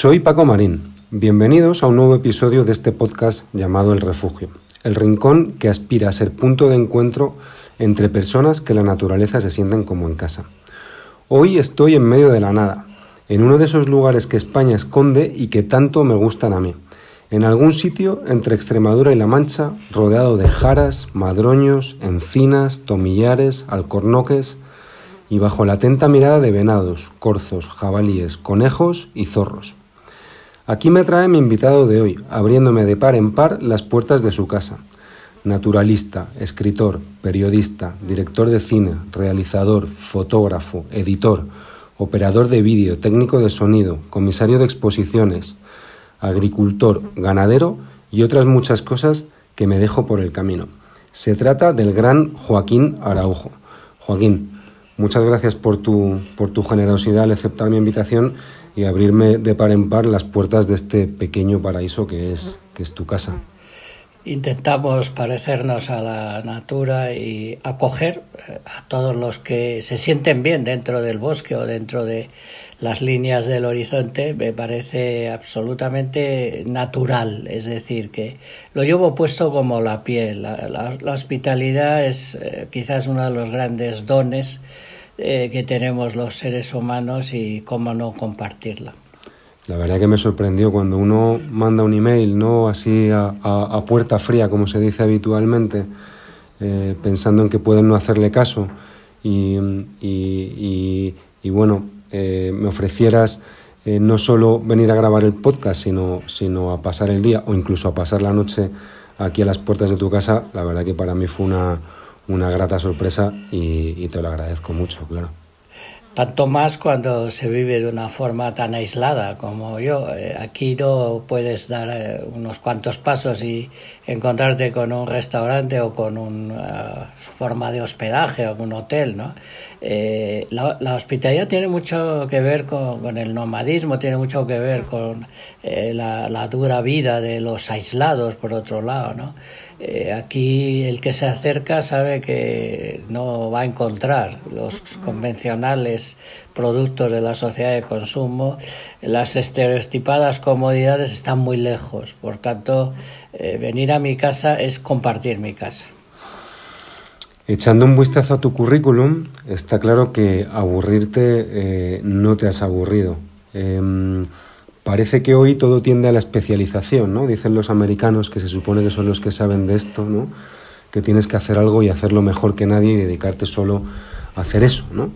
Soy Paco Marín. Bienvenidos a un nuevo episodio de este podcast llamado El Refugio, el rincón que aspira a ser punto de encuentro entre personas que la naturaleza se sienten como en casa. Hoy estoy en medio de la nada, en uno de esos lugares que España esconde y que tanto me gustan a mí. En algún sitio entre Extremadura y La Mancha, rodeado de jaras, madroños, encinas, tomillares, alcornoques, y bajo la atenta mirada de venados, corzos, jabalíes, conejos y zorros. Aquí me trae mi invitado de hoy, abriéndome de par en par las puertas de su casa. Naturalista, escritor, periodista, director de cine, realizador, fotógrafo, editor, operador de vídeo, técnico de sonido, comisario de exposiciones, agricultor, ganadero y otras muchas cosas que me dejo por el camino. Se trata del gran Joaquín Araujo. Joaquín, Muchas gracias por tu, por tu generosidad al aceptar mi invitación y abrirme de par en par las puertas de este pequeño paraíso que es, que es tu casa. Intentamos parecernos a la natura y acoger eh, a todos los que se sienten bien dentro del bosque o dentro de las líneas del horizonte me parece absolutamente natural, es decir, que lo llevo puesto como la piel. La, hospitalidad es eh, quizás uno de los grandes dones eh, que tenemos los seres humanos y cómo no compartirla. La verdad que me sorprendió cuando uno manda un email, ¿no? Así a, puerta fría, como se dice habitualmente, eh, pensando en que pueden no hacerle caso. Y, bueno, eh, me ofrecieras no solo venir a grabar el podcast, sino, sino a pasar el día o incluso a pasar la noche aquí a las puertas de tu casa, la verdad que para mí fue una, una grata sorpresa y, te lo agradezco mucho, claro. Tanto más cuando se vive de una forma tan aislada como yo. Eh, aquí no puedes dar eh, unos cuantos pasos y encontrarte con un restaurante o con una forma de hospedaje o un hotel, ¿no? Eh, la, hospitalidad tiene mucho que ver con, el nomadismo, tiene mucho que ver con la, la, dura vida de los aislados, por otro lado, ¿no? Eh, aquí el que se acerca sabe que no va a encontrar los convencionales productos de la sociedad de consumo. Las estereotipadas comodidades están muy lejos. Por tanto, eh, venir a mi casa es compartir mi casa. Echando un vistazo a tu currículum, está claro que aburrirte eh, no te has aburrido. Parece que hoy todo tiende a la especialización, ¿no? Dicen los americanos, que se supone que son los que saben de esto, ¿no? Que tienes que hacer algo y hacerlo mejor que nadie y dedicarte solo a hacer eso, ¿no?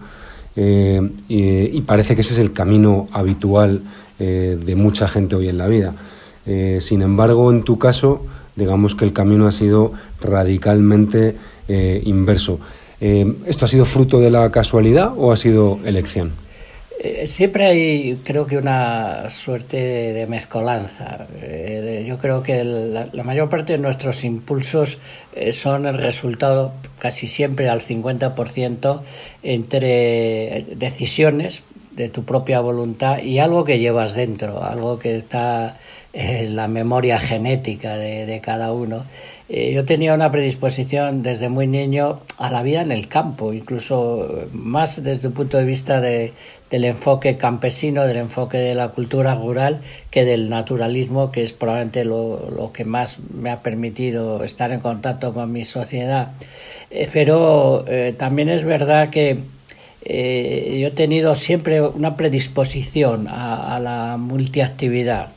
Eh, y, parece que ese es el camino habitual eh, de mucha gente hoy en la vida. Eh, sin embargo, en tu caso, digamos que el camino ha sido radicalmente inverso. ¿Esto ha sido fruto de la casualidad o ha sido elección? Eh, siempre hay, creo que, una suerte de, mezcolanza. Eh, yo creo que la, mayor parte de nuestros impulsos eh, son el resultado, casi siempre al 50%, entre decisiones de tu propia voluntad y algo que llevas dentro, algo que está en la memoria genética de cada uno. Yo tenía una predisposición desde muy niño a la vida en el campo, incluso más desde el punto de vista de, del enfoque campesino, del enfoque de la cultura rural, que del naturalismo, que es probablemente lo, lo que más me ha permitido estar en contacto con mi sociedad. Eh, pero eh, también es verdad que yo he tenido siempre una predisposición a, la multiactividad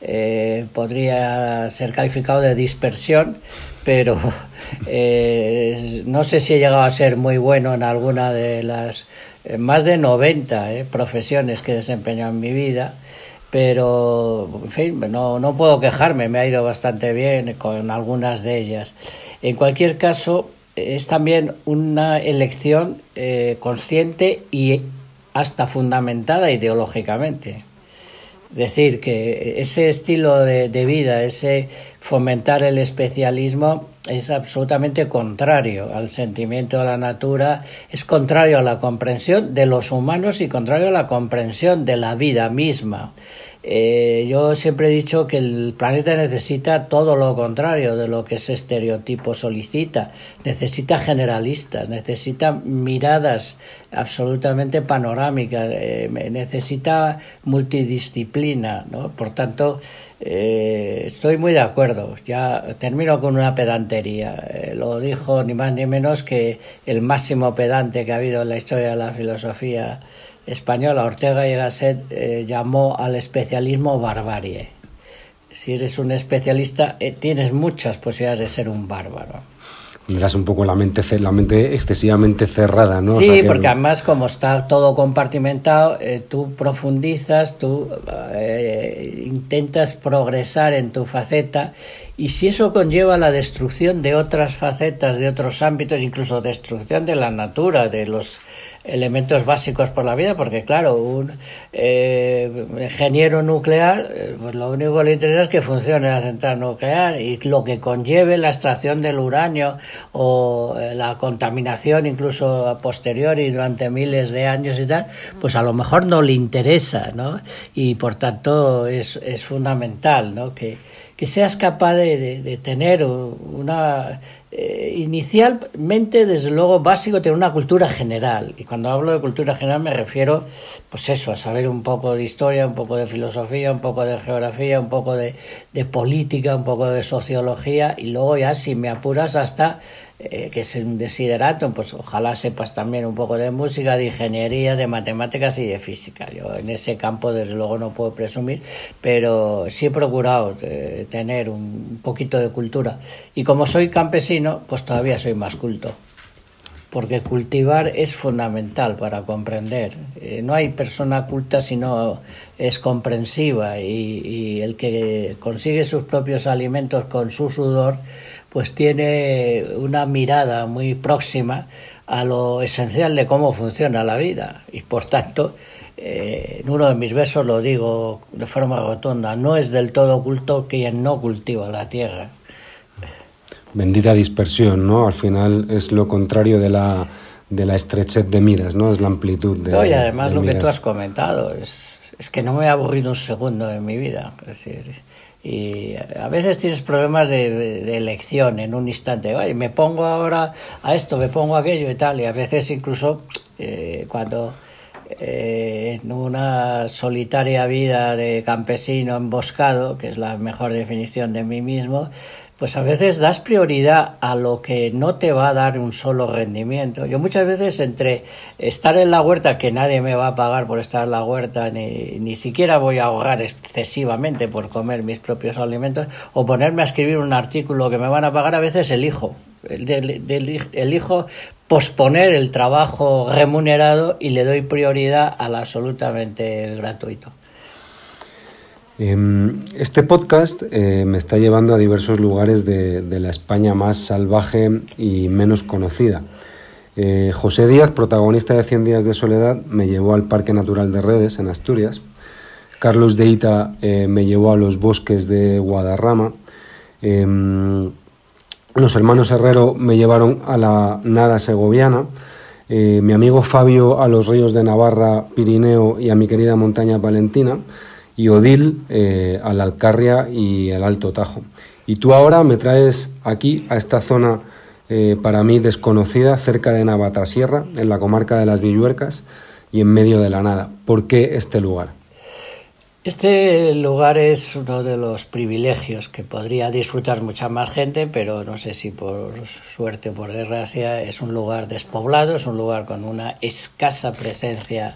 eh, podría ser calificado de dispersión, pero eh, no sé si he llegado a ser muy bueno en alguna de las eh, más de 90 profesiones que he desempeñado en mi vida, pero en fin, no, no puedo quejarme, me ha ido bastante bien con algunas de ellas. En cualquier caso, es también una elección consciente y hasta fundamentada ideológicamente decir que ese estilo de, vida, ese fomentar el especialismo es absolutamente contrario al sentimiento de la natura, es contrario a la comprensión de los humanos y contrario a la comprensión de la vida misma. Eh, yo siempre he dicho que el planeta necesita todo lo contrario de lo que ese estereotipo solicita. Necesita generalistas, necesita miradas absolutamente panorámicas, eh, necesita multidisciplina. ¿no? Por tanto, eh, estoy muy de acuerdo. Ya termino con una pedantería. Eh, lo dijo ni más ni menos que el máximo pedante que ha habido en la historia de la filosofía española, Ortega y Gasset, eh, llamó al especialismo barbarie. Si eres un especialista, tienes muchas posibilidades de ser un bárbaro tendrás un poco la mente, la mente excesivamente cerrada, ¿no? Sí, porque además como está todo compartimentado, eh, tú profundizas, tú eh, intentas progresar en tu faceta y si eso conlleva la destrucción de otras facetas, de otros ámbitos, incluso destrucción de la natura, de los elementos básicos por la vida, porque claro, un eh, ingeniero nuclear, eh, pues lo único que le interesa es que funcione la central nuclear y lo que conlleve la extracción del uranio o eh, la contaminación incluso a posteriori durante miles de años y tal, pues a lo mejor no le interesa, ¿no? Y por tanto es, es fundamental, ¿no? Que, que seas capaz de, de tener una eh, inicialmente, desde luego, básico tener una cultura general. Y cuando hablo de cultura general me refiero, pues eso, a saber un poco de historia, un poco de filosofía, un poco de geografía, un poco de, de política, un poco de sociología, y luego ya, si me apuras, hasta eh, que es un desiderato, pues ojalá sepas también un poco de música, de ingeniería, de matemáticas y de física. Yo en ese campo desde luego no puedo presumir, pero sí he procurado eh, tener un poquito de cultura. Y como soy campesino, pues todavía soy más culto. Porque cultivar es fundamental para comprender. Eh, no hay persona culta si no es comprensiva y, y el que consigue sus propios alimentos con su sudor, pues tiene una mirada muy próxima a lo esencial de cómo funciona la vida. Y por tanto eh, en uno de mis versos lo digo de forma rotunda no es del todo oculto quien no cultiva la tierra. Bendita dispersión no al final es lo contrario de la de la estrechez de miras no es la amplitud de no, y además lo que tú has comentado es, es que no me he aburrido un segundo en mi vida. Es decir y a veces tienes problemas de, elección en un instante. me pongo ahora a esto, me pongo a aquello y tal. Y a veces incluso eh, cuando eh, en una solitaria vida de campesino emboscado, que es la mejor definición de mí mismo, pues a veces das prioridad a lo que no te va a dar un solo rendimiento. Yo muchas veces entre estar en la huerta, que nadie me va a pagar por estar en la huerta, ni, ni siquiera voy a ahogar excesivamente por comer mis propios alimentos, o ponerme a escribir un artículo que me van a pagar, a veces elijo. Elijo posponer el trabajo remunerado y le doy prioridad al absolutamente gratuito. Em, este podcast eh, me está llevando a diversos lugares de, la España más salvaje y menos conocida. Eh, José Díaz, protagonista de 100 días de soledad, me llevó al Parque Natural de Redes, en Asturias. Carlos de Ita eh, me llevó a los bosques de Guadarrama. Em, los hermanos Herrero me llevaron a la nada segoviana. mi amigo Fabio a los ríos de Navarra, Pirineo y a mi querida montaña Valentina y Odil eh, a la Alcarria y al Alto Tajo. Y tú ahora me traes aquí, a esta zona eh, para mí desconocida, cerca de Navatrasierra, en la comarca de las Villuercas y en medio de la nada. ¿Por qué este lugar? Este lugar es uno de los privilegios que podría disfrutar mucha más gente, pero no sé si por suerte o por desgracia es un lugar despoblado, es un lugar con una escasa presencia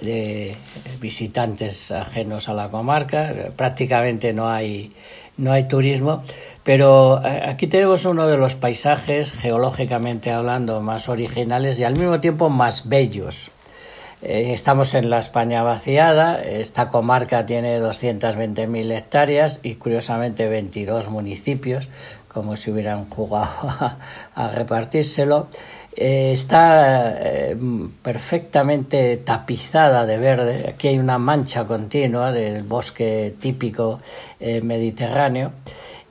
de visitantes ajenos a la comarca, prácticamente no hay, no hay turismo, pero eh, aquí tenemos uno de los paisajes, geológicamente hablando, más originales y al mismo tiempo más bellos. Eh, estamos en la España vaciada, esta comarca tiene 220.000 hectáreas y curiosamente 22 municipios, como si hubieran jugado a repartírselo. Eh, está eh, perfectamente tapizada de verde. Aquí hay una mancha continua del bosque típico eh, mediterráneo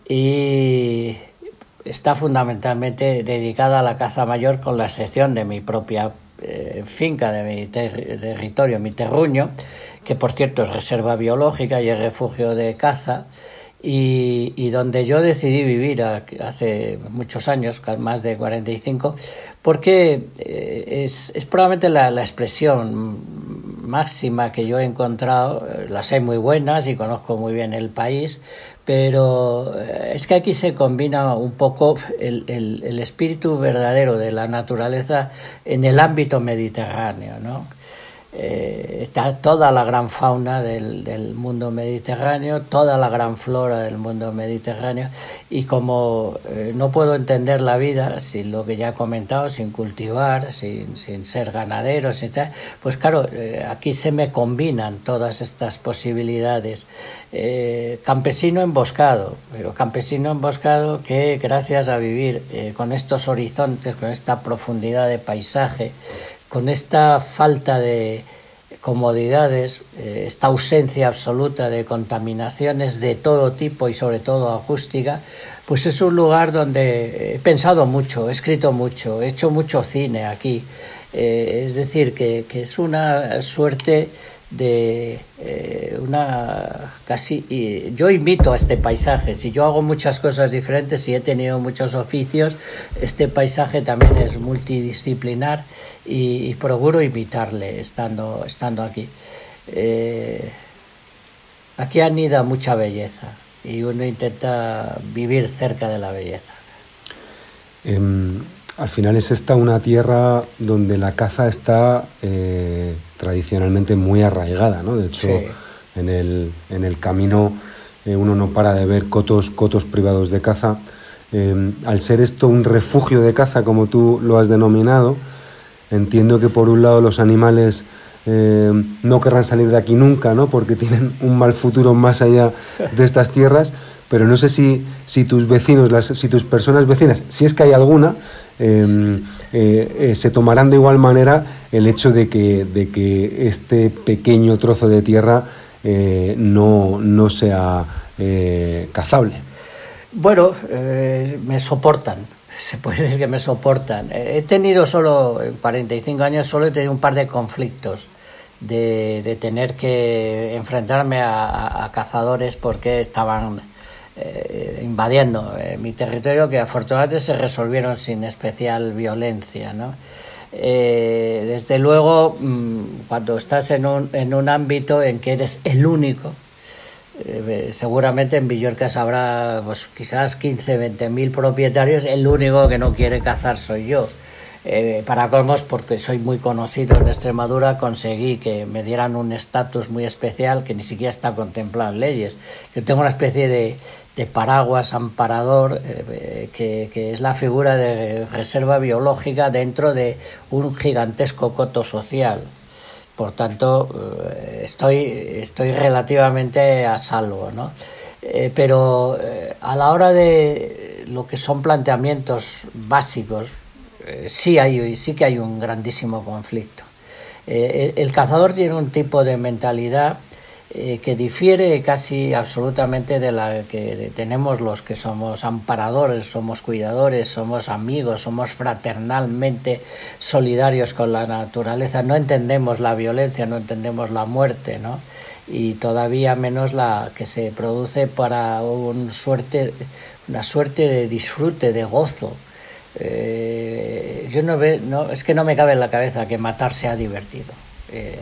y está fundamentalmente dedicada a la caza mayor con la excepción de mi propia finca, de mi territorio, mi terruño, que por cierto es reserva biológica y es refugio de caza, y, donde yo decidí vivir hace muchos años, más de 45, porque eh, es, es probablemente la, la, expresión máxima que yo he encontrado, las hay muy buenas y conozco muy bien el país, pero eh, es que aquí se combina un poco el, el, el espíritu verdadero de la naturaleza en el ámbito mediterráneo, ¿no? Eh, está toda la gran fauna del, mundo mediterráneo, toda la gran flora del mundo mediterráneo y como eh, no puedo entender la vida sin lo que ya he comentado, sin cultivar, sin, sin ser ganadero, pues claro, eh, aquí se me combinan todas estas posibilidades. campesino emboscado, pero campesino emboscado que gracias a vivir con estos horizontes, con esta profundidad de paisaje, con esta falta de comodidades, eh, esta ausencia absoluta de contaminaciones de todo tipo y sobre todo acústica, pues es un lugar donde he pensado mucho, he escrito mucho, he hecho mucho cine aquí. Eh, es decir, que, que es una suerte de eh, una casi y yo imito a este paisaje. Si yo hago muchas cosas diferentes y he tenido muchos oficios este paisaje también es multidisciplinar y, procuro imitarle estando estando aquí. Eh, aquí anida mucha belleza y uno intenta vivir cerca de la belleza. Em, al final es esta una tierra donde la caza está eh, tradicionalmente muy arraigada, ¿no? De hecho, en, el, en el camino eh, uno no para de ver cotos, cotos privados de caza. Eh, al ser esto un refugio de caza, como tú lo has denominado, entiendo que por un lado los animales no querrán salir de aquí nunca, ¿no? Porque tienen un mal futuro más allá de estas tierras pero no sé si, si tus vecinos, las, si tus personas vecinas, si es que hay alguna, em, se tomarán de igual manera el hecho de que, de que este pequeño trozo de tierra eh, no, no, sea cazable. Bueno, me soportan, se puede decir que me soportan. He tenido solo, en 45 años, solo he tenido un par de conflictos. De, de tener que enfrentarme a, a cazadores porque estaban eh, invadiendo eh, mi territorio que afortunadamente se resolvieron sin especial violencia. ¿no? Eh, desde luego, mm, cuando estás en un, en un ámbito en que eres el único, seguramente en Villorcas habrá pues, quizás 15, 20 mil propietarios, el único que no quiere cazar soy yo. para colmos, porque soy muy conocido en Extremadura, conseguí que me dieran un estatus muy especial que ni siquiera está contemplado en leyes. Yo tengo una especie de, de paraguas amparador, eh, que, que, es la figura de reserva biológica dentro de un gigantesco coto social. Por tanto, eh, estoy, estoy relativamente a salvo, ¿no? Eh, pero a la hora de lo que son planteamientos básicos, sí, hay, sí que hay un grandísimo conflicto. el cazador tiene un tipo de mentalidad eh, que difiere casi absolutamente de la que tenemos los que somos amparadores, somos cuidadores, somos amigos, somos fraternalmente solidarios con la naturaleza, no entendemos la violencia, no entendemos la muerte, ¿no? y todavía menos la que se produce para un suerte, una suerte de disfrute, de gozo. Eh, yo no ve, no, es que no me cabe en la cabeza que matar sea divertido. Eh,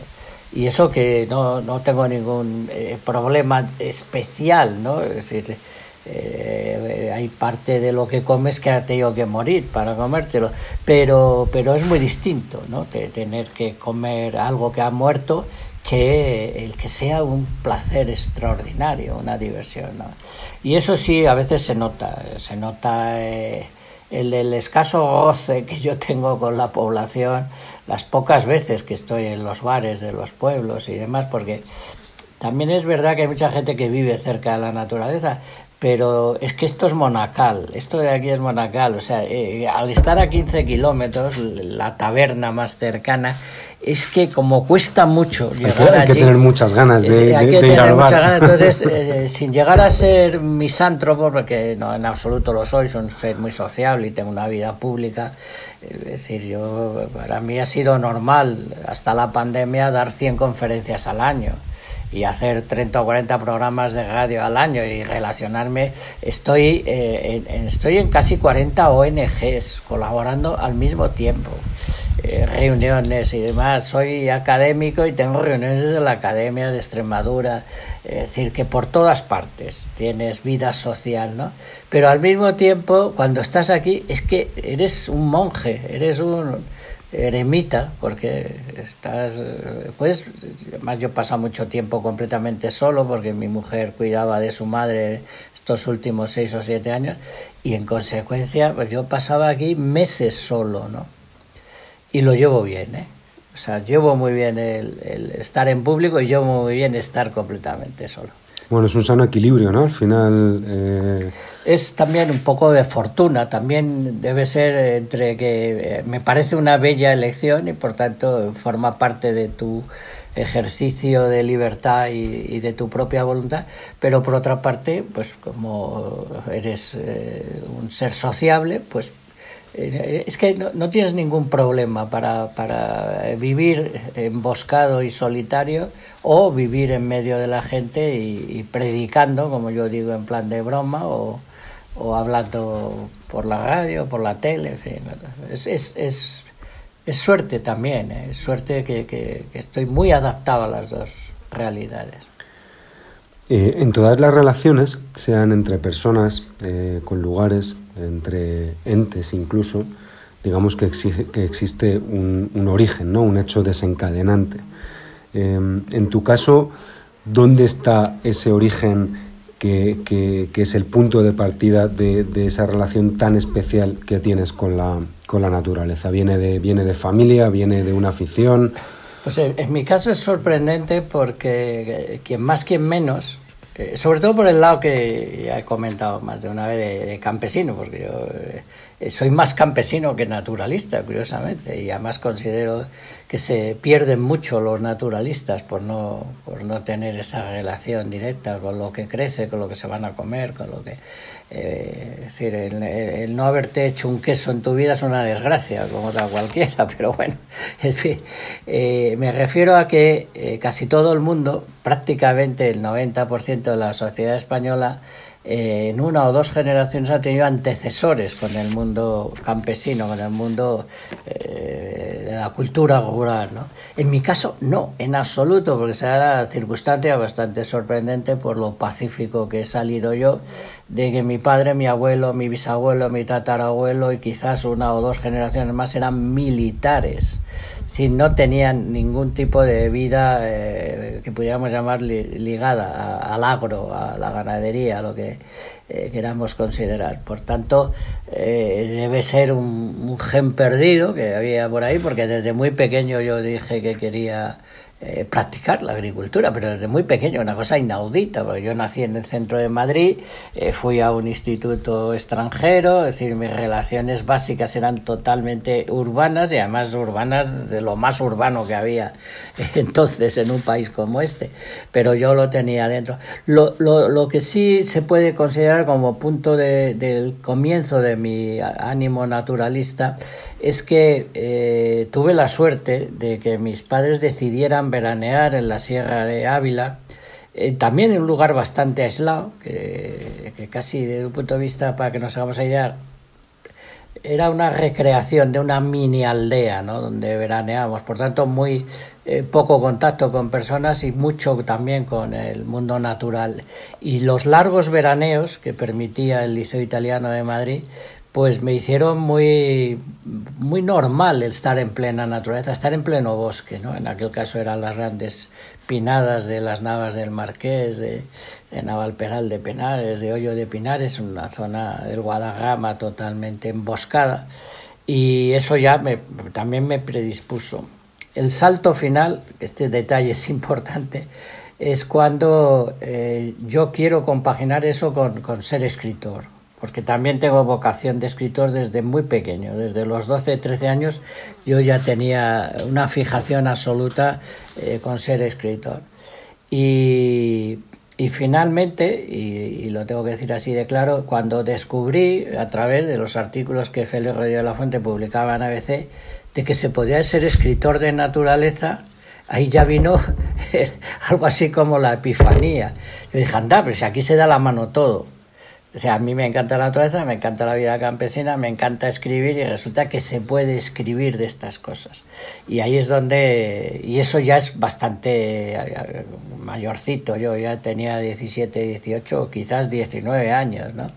y eso que no, no tengo ningún eh, problema especial, ¿no? Es decir, eh, hay parte de lo que comes que ha tenido que morir para comértelo, pero, pero es muy distinto, ¿no? De tener que comer algo que ha muerto que el que sea un placer extraordinario, una diversión. Y eso sí, a veces se nota, se nota... Eh, el, el, escaso goce que yo tengo con la población, las pocas veces que estoy en los bares de los pueblos y demás, porque también es verdad que hay mucha gente que vive cerca de la naturaleza, pero es que esto es monacal, esto de aquí es monacal, o sea, eh, al estar a 15 kilómetros, la taberna más cercana es que como cuesta mucho llegar hay que, tener muchas ganas de, eh, hay que tener muchas ganas entonces eh, sin llegar a ser misántropo porque no en absoluto lo soy soy un ser muy sociable y tengo una vida pública es decir yo para mí ha sido normal hasta la pandemia dar 100 conferencias al año y hacer 30 o 40 programas de radio al año y relacionarme, estoy, eh, en, estoy en casi 40 ONGs colaborando al mismo tiempo. Eh, reuniones y demás. Soy académico y tengo reuniones de la Academia de Extremadura. Es decir, que por todas partes tienes vida social, ¿no? Pero al mismo tiempo, cuando estás aquí, es que eres un monje, eres un eremita, porque estás, pues, además yo paso mucho tiempo completamente solo, porque mi mujer cuidaba de su madre estos últimos seis o siete años, y en consecuencia, pues yo pasaba aquí meses solo, ¿no? Y lo llevo bien, ¿eh? O sea, llevo muy bien el, estar en público y llevo muy bien estar completamente solo. Bueno, es un sano equilibrio, ¿no? Al final... Eh... Es también un poco de fortuna, también debe ser entre que eh, me parece una bella elección y por tanto forma parte de tu ejercicio de libertad y, de tu propia voluntad, pero por otra parte, pues como eres eh, un ser sociable, pues es que no, tienes ningún problema para, para, vivir emboscado y solitario o vivir en medio de la gente y, predicando, como yo digo, en plan de broma o, o hablando por la radio, por la tele. Es, es, es, es, suerte también, ¿eh? es suerte que, que, estoy muy adaptado a las dos realidades. Eh, en todas las relaciones, sean entre personas, con lugares, entre entes incluso, digamos que, exige, que existe un, origen, ¿no? un hecho desencadenante. Em, en tu caso, ¿dónde está ese origen que, que, es el punto de partida de, de, esa relación tan especial que tienes con la, con la naturaleza? ¿Viene de, ¿Viene de familia? ¿Viene de una afición? Pues en mi caso es sorprendente porque eh, quien más, quien menos, eh, sobre todo por el lado que ya he comentado más de una vez de, campesino, porque yo eh, soy más campesino que naturalista, curiosamente, y además considero que se pierden mucho los naturalistas por no, por no tener esa relación directa con lo que crece, con lo que se van a comer, con lo que... Eh, es decir, el, no haberte hecho un queso en tu vida es una desgracia, como otra cualquiera, pero bueno, en fin, me refiero a que casi todo el mundo prácticamente el 90% de la sociedad española eh, en una o dos generaciones ha tenido antecesores con el mundo campesino, con el mundo eh, de la cultura rural. ¿no? En mi caso, no, en absoluto, porque será la circunstancia bastante sorprendente por lo pacífico que he salido yo, de que mi padre, mi abuelo, mi bisabuelo, mi tatarabuelo y quizás una o dos generaciones más eran militares si no tenían ningún tipo de vida eh, que pudiéramos llamar ligada al agro, a la ganadería, a lo que eh, queramos considerar. Por tanto, eh, debe ser un, gen perdido que había por ahí, porque desde muy pequeño yo dije que quería eh, practicar la agricultura, pero desde muy pequeño, una cosa inaudita, porque yo nací en el centro de Madrid, eh, fui a un instituto extranjero, es decir, mis relaciones básicas eran totalmente urbanas y además urbanas de lo más urbano que había entonces en un país como este, pero yo lo tenía dentro. Lo, lo, lo que sí se puede considerar como punto de, del comienzo de mi ánimo naturalista es que eh, tuve la suerte de que mis padres decidieran veranear en la Sierra de Ávila, eh, también en un lugar bastante aislado, que, casi desde un punto de vista, para que nos hagamos idea, era una recreación de una mini aldea, ¿no? Donde veraneábamos, por tanto, muy eh, poco contacto con personas y mucho también con el mundo natural. Y los largos veraneos que permitía el Liceo Italiano de Madrid, pues me hicieron muy, muy normal el estar en plena naturaleza, estar en pleno bosque, ¿no? En aquel caso eran las grandes pinadas de las Navas del Marqués, de, de Navalperal de Penares, de Hoyo de Pinares, una zona del Guadalajara totalmente emboscada, y eso ya me, también me predispuso. El salto final, este detalle es importante, es cuando eh, yo quiero compaginar eso con, con ser escritor porque también tengo vocación de escritor desde muy pequeño, desde los 12, 13 años yo ya tenía una fijación absoluta eh, con ser escritor. Y, finalmente, y, lo tengo que decir así de claro, cuando descubrí a través de los artículos que Félix Rodríguez de la Fuente publicaba en ABC, de que se podía ser escritor de naturaleza, ahí ya vino algo así como la epifanía. Yo dije, anda, pero si aquí se da la mano todo. O sea, a mí me encanta la naturaleza, me encanta la vida campesina, me encanta escribir y resulta que se puede escribir de estas cosas. Y ahí es donde, y eso ya es bastante mayorcito, yo ya tenía 17, 18, quizás 19 años, ¿no?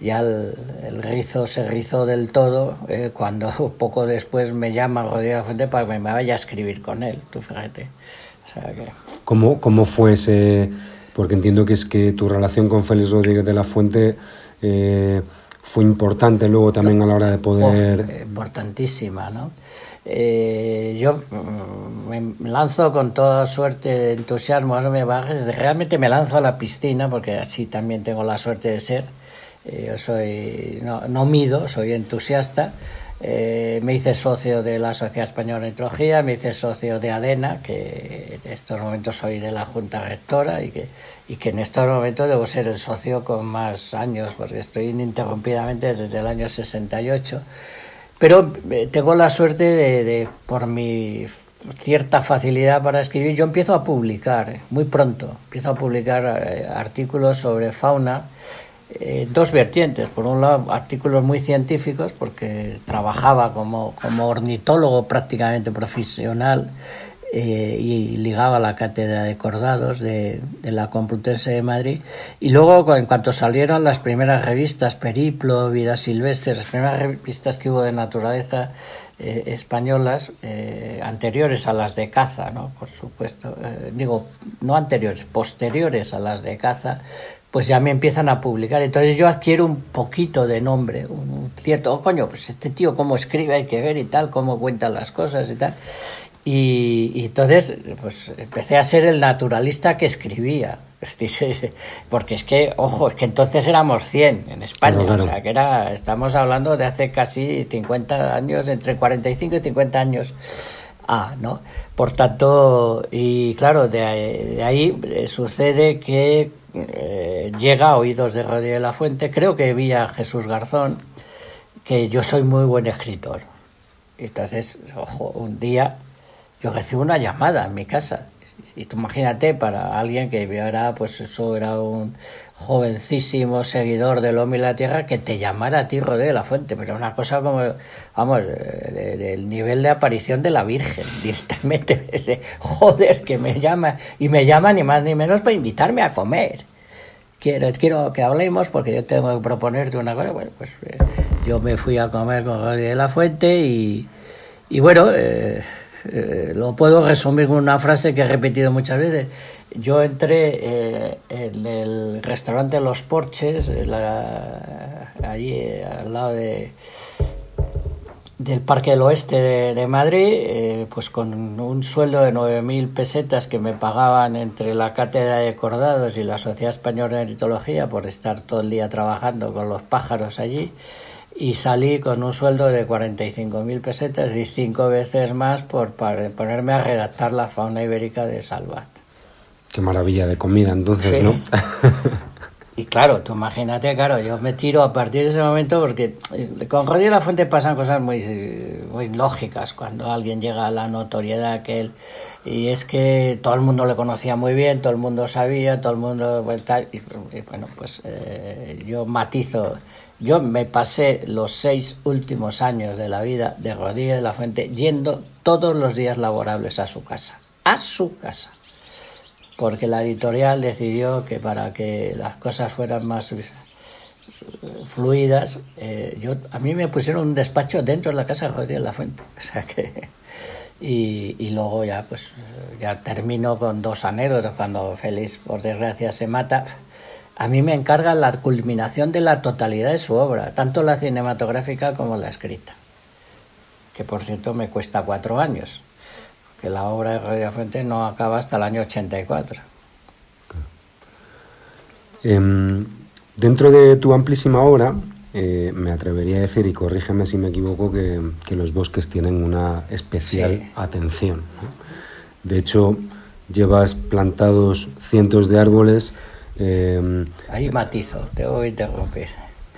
Ya el, el rizo se rizó del todo eh, cuando poco después me llama Rodrigo Fuente para que me vaya a escribir con él, tú fíjate. O sea que... ¿Cómo, ¿Cómo fue ese...? Porque entiendo que es que tu relación con Félix Rodríguez de la Fuente eh, fue importante luego también a la hora de poder... Oh, importantísima, ¿no? Eh, yo mm, me lanzo con toda suerte de entusiasmo, no me bajes, realmente me lanzo a la piscina porque así también tengo la suerte de ser. Eh, yo soy, no, no mido, soy entusiasta eh, me hice socio de la Sociedad Española de Nitrología, me hice socio de ADENA, que en estos momentos soy de la Junta Rectora y que, en estos momentos debo ser el socio con más años, porque estoy ininterrumpidamente desde el año 68. Pero eh, tengo la suerte de, por mi cierta facilidad para escribir, yo empiezo a publicar eh, muy pronto, empiezo a publicar artículos sobre fauna eh, dos vertientes. Por un lado, artículos muy científicos, porque trabajaba como, como ornitólogo prácticamente profesional eh, y ligaba la cátedra de cordados de, la Complutense de Madrid. Y luego, en cuanto salieron las primeras revistas, Periplo, Vida Silvestre, las primeras revistas que hubo de naturaleza eh, españolas, anteriores a las de caza, ¿no? Por supuesto. Digo, no anteriores, posteriores a las de caza, pues ya me empiezan a publicar. Entonces yo adquiero un poquito de nombre, un cierto, oh, coño, pues este tío cómo escribe hay que ver y tal, cómo cuenta las cosas y tal. Y, entonces, pues empecé a ser el naturalista que escribía. Porque es que, ojo, es que entonces éramos 100 en España. O sea, que era, estamos hablando de hace casi 50 años, entre 45 y 50 años. Ah, ¿no? Por tanto, y claro, de, ahí eh, sucede que eh, llega a oídos de Radio de la Fuente, creo que vi a Jesús Garzón, que yo soy muy buen escritor. Entonces, ojo, un día yo recibo una llamada en mi casa. Y tú imagínate para alguien que era, pues eso era un jovencísimo seguidor del hombre y la tierra, que te llamara a ti Rodríguez de la Fuente, pero una cosa como, vamos, del nivel de aparición de la Virgen, directamente, joder, que me llama, y me llama ni más ni menos para invitarme a comer. Quiero, quiero que hablemos porque yo tengo que proponerte una cosa. Bueno, pues eh, yo me fui a comer con Rodríguez de la Fuente y, y bueno, eh, eh, lo puedo resumir con una frase que he repetido muchas veces. Yo entré eh, en el restaurante Los Porches, allí eh, al lado de, del Parque del Oeste de, Madrid, pues con un sueldo de 9.000 pesetas que me pagaban entre la Cátedra de Cordados y la Sociedad Española de Eritología por estar todo el día trabajando con los pájaros allí y salí con un sueldo de 45.000 pesetas y cinco veces más por ponerme a redactar la fauna ibérica de Salvat. Qué maravilla de comida entonces, ¿no? y claro, tú imagínate, claro, yo me tiro a partir de ese momento porque eh, con Rodríguez La Fuente pasan cosas muy, muy lógicas cuando alguien llega a la notoriedad que él... Y es que todo el mundo le conocía muy bien, todo el mundo sabía, todo el mundo... y, bueno, pues eh, yo matizo yo me pasé los seis últimos años de la vida de Rodríguez de la Fuente yendo todos los días laborables a su casa, a su casa, porque la editorial decidió que para que las cosas fueran más fluidas, eh, yo, a mí me pusieron un despacho dentro de la casa de Rodríguez de la Fuente, o sea que y, y, luego ya pues ya termino con dos anécdotas. Cuando Félix por desgracia se mata a mí me encarga la culminación de la totalidad de su obra, tanto la cinematográfica como la escrita, que por cierto me cuesta cuatro años, que la obra de Radio Fuente no acaba hasta el año 84. Em, dentro de tu amplísima obra, eh, me atrevería a decir, y corrígeme si me equivoco, que, los bosques tienen una especial atención. De hecho, llevas plantados cientos de árboles eh, Ahí matizo, tengo que interrumpir.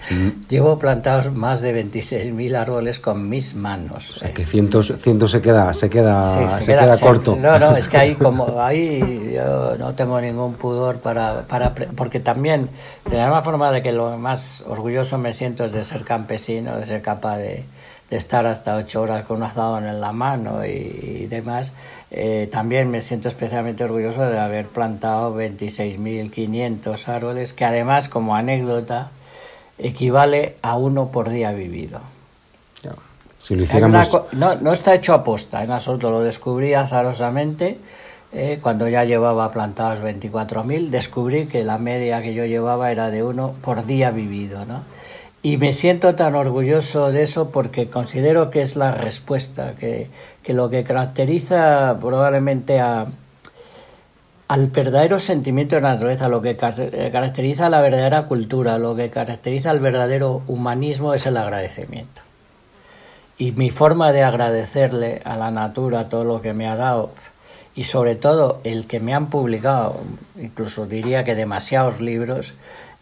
Mm. Llevo plantados más de 26.000 árboles con mis manos. O sea, que cientos, cientos se queda, se queda, se, queda, corto. no, no, es que ahí como ahí yo no tengo ningún pudor para, para porque también de la misma forma de que lo más orgulloso me siento es de ser campesino, de ser capaz de, de estar hasta ocho horas con un azadón en la mano y, demás, eh, también me siento especialmente orgulloso de haber plantado 26.500 árboles, que además, como anécdota, equivale a uno por día vivido. Si lo hiciéramos... no, no está hecho a posta, en absoluto, lo descubrí azarosamente. Eh, cuando ya llevaba plantados 24.000, descubrí que la media que yo llevaba era de uno por día vivido, ¿no? Y me siento tan orgulloso de eso porque considero que es la respuesta, que, que lo que caracteriza probablemente a, al verdadero sentimiento de la naturaleza, lo que caracteriza a la verdadera cultura, lo que caracteriza al verdadero humanismo es el agradecimiento. Y mi forma de agradecerle a la natura todo lo que me ha dado y sobre todo el que me han publicado, incluso diría que demasiados libros,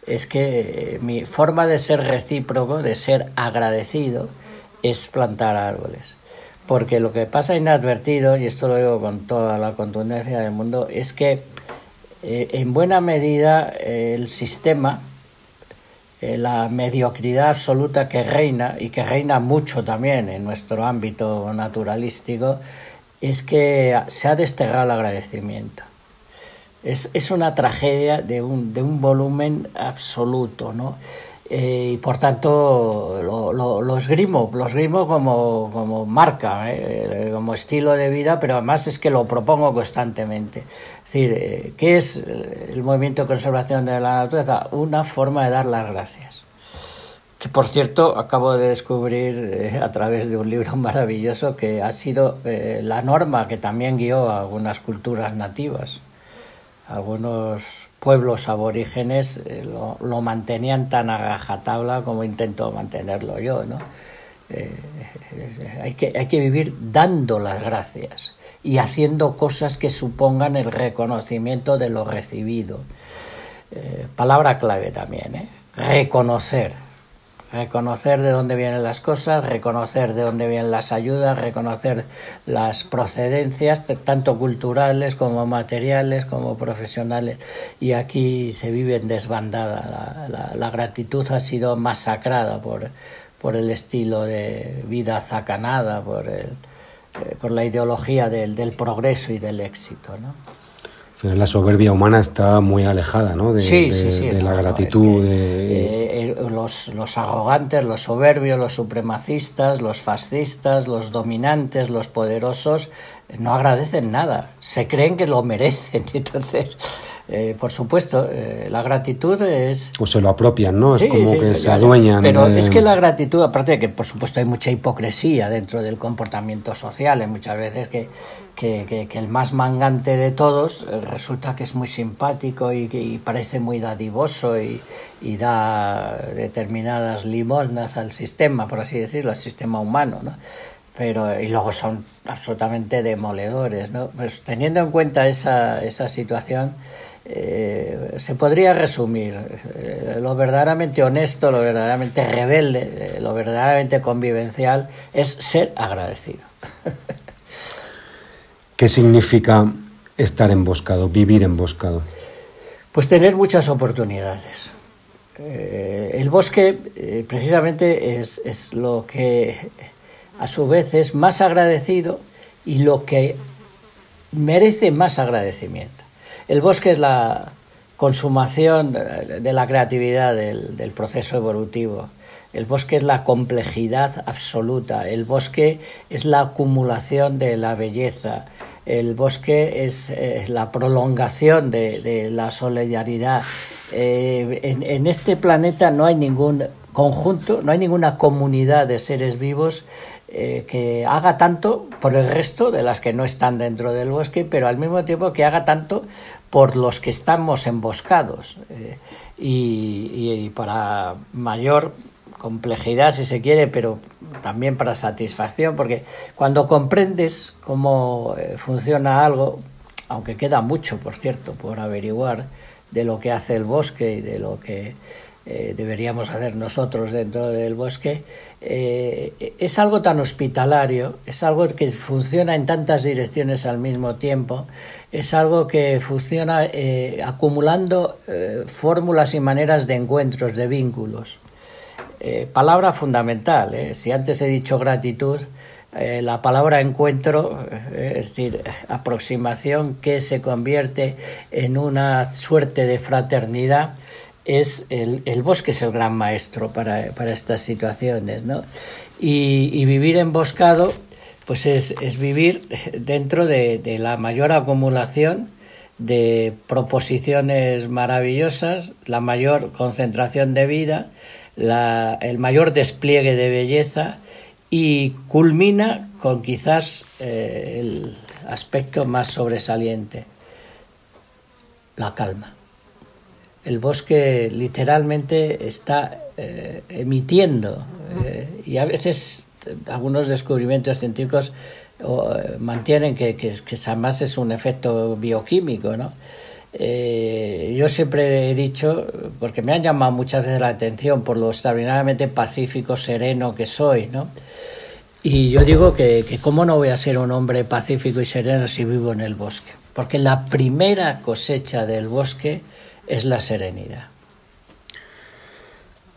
es que eh, mi forma de ser recíproco, de ser agradecido, es plantar árboles. Porque lo que pasa inadvertido, y esto lo digo con toda la contundencia del mundo, es que eh, en buena medida eh, el sistema, la mediocridad absoluta que reina, y que reina mucho también en nuestro ámbito naturalístico, es que se ha desterrado el agradecimiento. Es, es una tragedia de un, de un volumen absoluto, ¿no? Eh, y por tanto lo, lo, lo, esgrimo, lo esgrimo como, como marca, ¿eh? como estilo de vida, pero además es que lo propongo constantemente. Es decir, eh, ¿qué es el movimiento de conservación de la naturaleza? Una forma de dar las gracias. Que por cierto acabo de descubrir a través de un libro maravilloso que ha sido la norma que también guió a algunas culturas nativas algunos pueblos aborígenes eh, lo, mantenían tan a rajatabla como intento mantenerlo yo, ¿no? Eh, hay, que, vivir dando las gracias y haciendo cosas que supongan el reconocimiento de lo recibido. Eh, palabra clave también, reconocer reconocer de dónde vienen las cosas, reconocer de dónde vienen las ayudas, reconocer las procedencias, tanto culturales como materiales, como profesionales. Y aquí se vive en desbandada. La, gratitud ha sido masacrada por, por el estilo de vida zacanada, por, el, eh, por la ideología del, del progreso y del éxito. ¿no? La soberbia humana está muy alejada ¿no? de, la gratitud. Eh, los, los, arrogantes, los soberbios, los supremacistas, los fascistas, los dominantes, los poderosos, no agradecen nada, se creen que lo merecen. Entonces, eh, por supuesto, eh, la gratitud es... O se lo apropian, ¿no? es como que se adueñan. Pero es que la gratitud, aparte de que, por supuesto, hay mucha hipocresía dentro del comportamiento social, hay muchas veces que, que, el más mangante de todos eh, resulta que es muy simpático y, parece muy dadivoso y, y, da determinadas limosnas al sistema, por así decirlo, al sistema humano, ¿no? Pero, y luego son absolutamente demoledores, ¿no? Pues teniendo en cuenta esa, esa situación, eh, se podría resumir eh, lo verdaderamente honesto, lo verdaderamente rebelde, eh, lo verdaderamente convivencial es ser agradecido. ¿Qué significa estar emboscado, vivir emboscado? Pues tener muchas oportunidades. el bosque precisamente es, es lo que a su vez es más agradecido y lo que merece más agradecimiento. El bosque es la consumación de la creatividad del, proceso evolutivo. El bosque es la complejidad absoluta. El bosque es la acumulación de la belleza. El bosque es eh, la prolongación de, la solidaridad. Eh, en, este planeta no hay ningún conjunto, no hay ninguna comunidad de seres vivos eh, que haga tanto por el resto de las que no están dentro del bosque, pero al mismo tiempo que haga tanto por los que estamos emboscados. Y, para mayor complejidad, si se quiere, pero también para satisfacción, porque cuando comprendes cómo eh, funciona algo, aunque queda mucho, por cierto, por averiguar de lo que hace el bosque y de lo que eh, deberíamos hacer nosotros dentro del bosque, eh, es algo tan hospitalario, es algo que funciona en tantas direcciones al mismo tiempo, es algo que funciona eh, acumulando fórmulas y maneras de encuentros, de vínculos. Palabra fundamental, si antes he dicho gratitud, la palabra encuentro, es decir, aproximación que se convierte en una suerte de fraternidad, es el, bosque es el gran maestro para, estas situaciones, ¿no? Y, vivir emboscado, pues es, vivir dentro de, la mayor acumulación de proposiciones maravillosas, la mayor concentración de vida, el mayor despliegue de belleza y culmina con quizás eh, el aspecto más sobresaliente, la calma el bosque literalmente está eh, emitiendo eh, y a veces algunos descubrimientos científicos mantienen que, que, además es un efecto bioquímico, ¿no? Eh, yo siempre he dicho, porque me han llamado muchas veces la atención por lo extraordinariamente pacífico, sereno que soy, ¿no? Y yo digo que, que cómo no voy a ser un hombre pacífico y sereno si vivo en el bosque, porque la primera cosecha del bosque es la serenidad.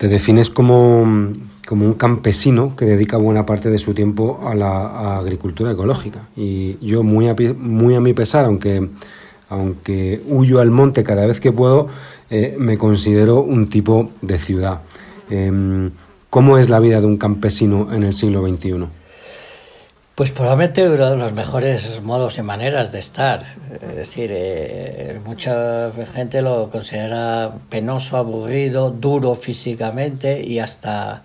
Te defines como, un campesino que dedica buena parte de su tiempo a la agricultura ecológica. Y yo, muy a, muy a mi pesar, aunque, aunque huyo al monte cada vez que puedo, eh, me considero un tipo de ciudad. Em, ¿Cómo es la vida de un campesino en el siglo XXI? Pues probablemente uno de los mejores modos y maneras de estar. Es decir, eh, mucha gente lo considera penoso, aburrido, duro físicamente y hasta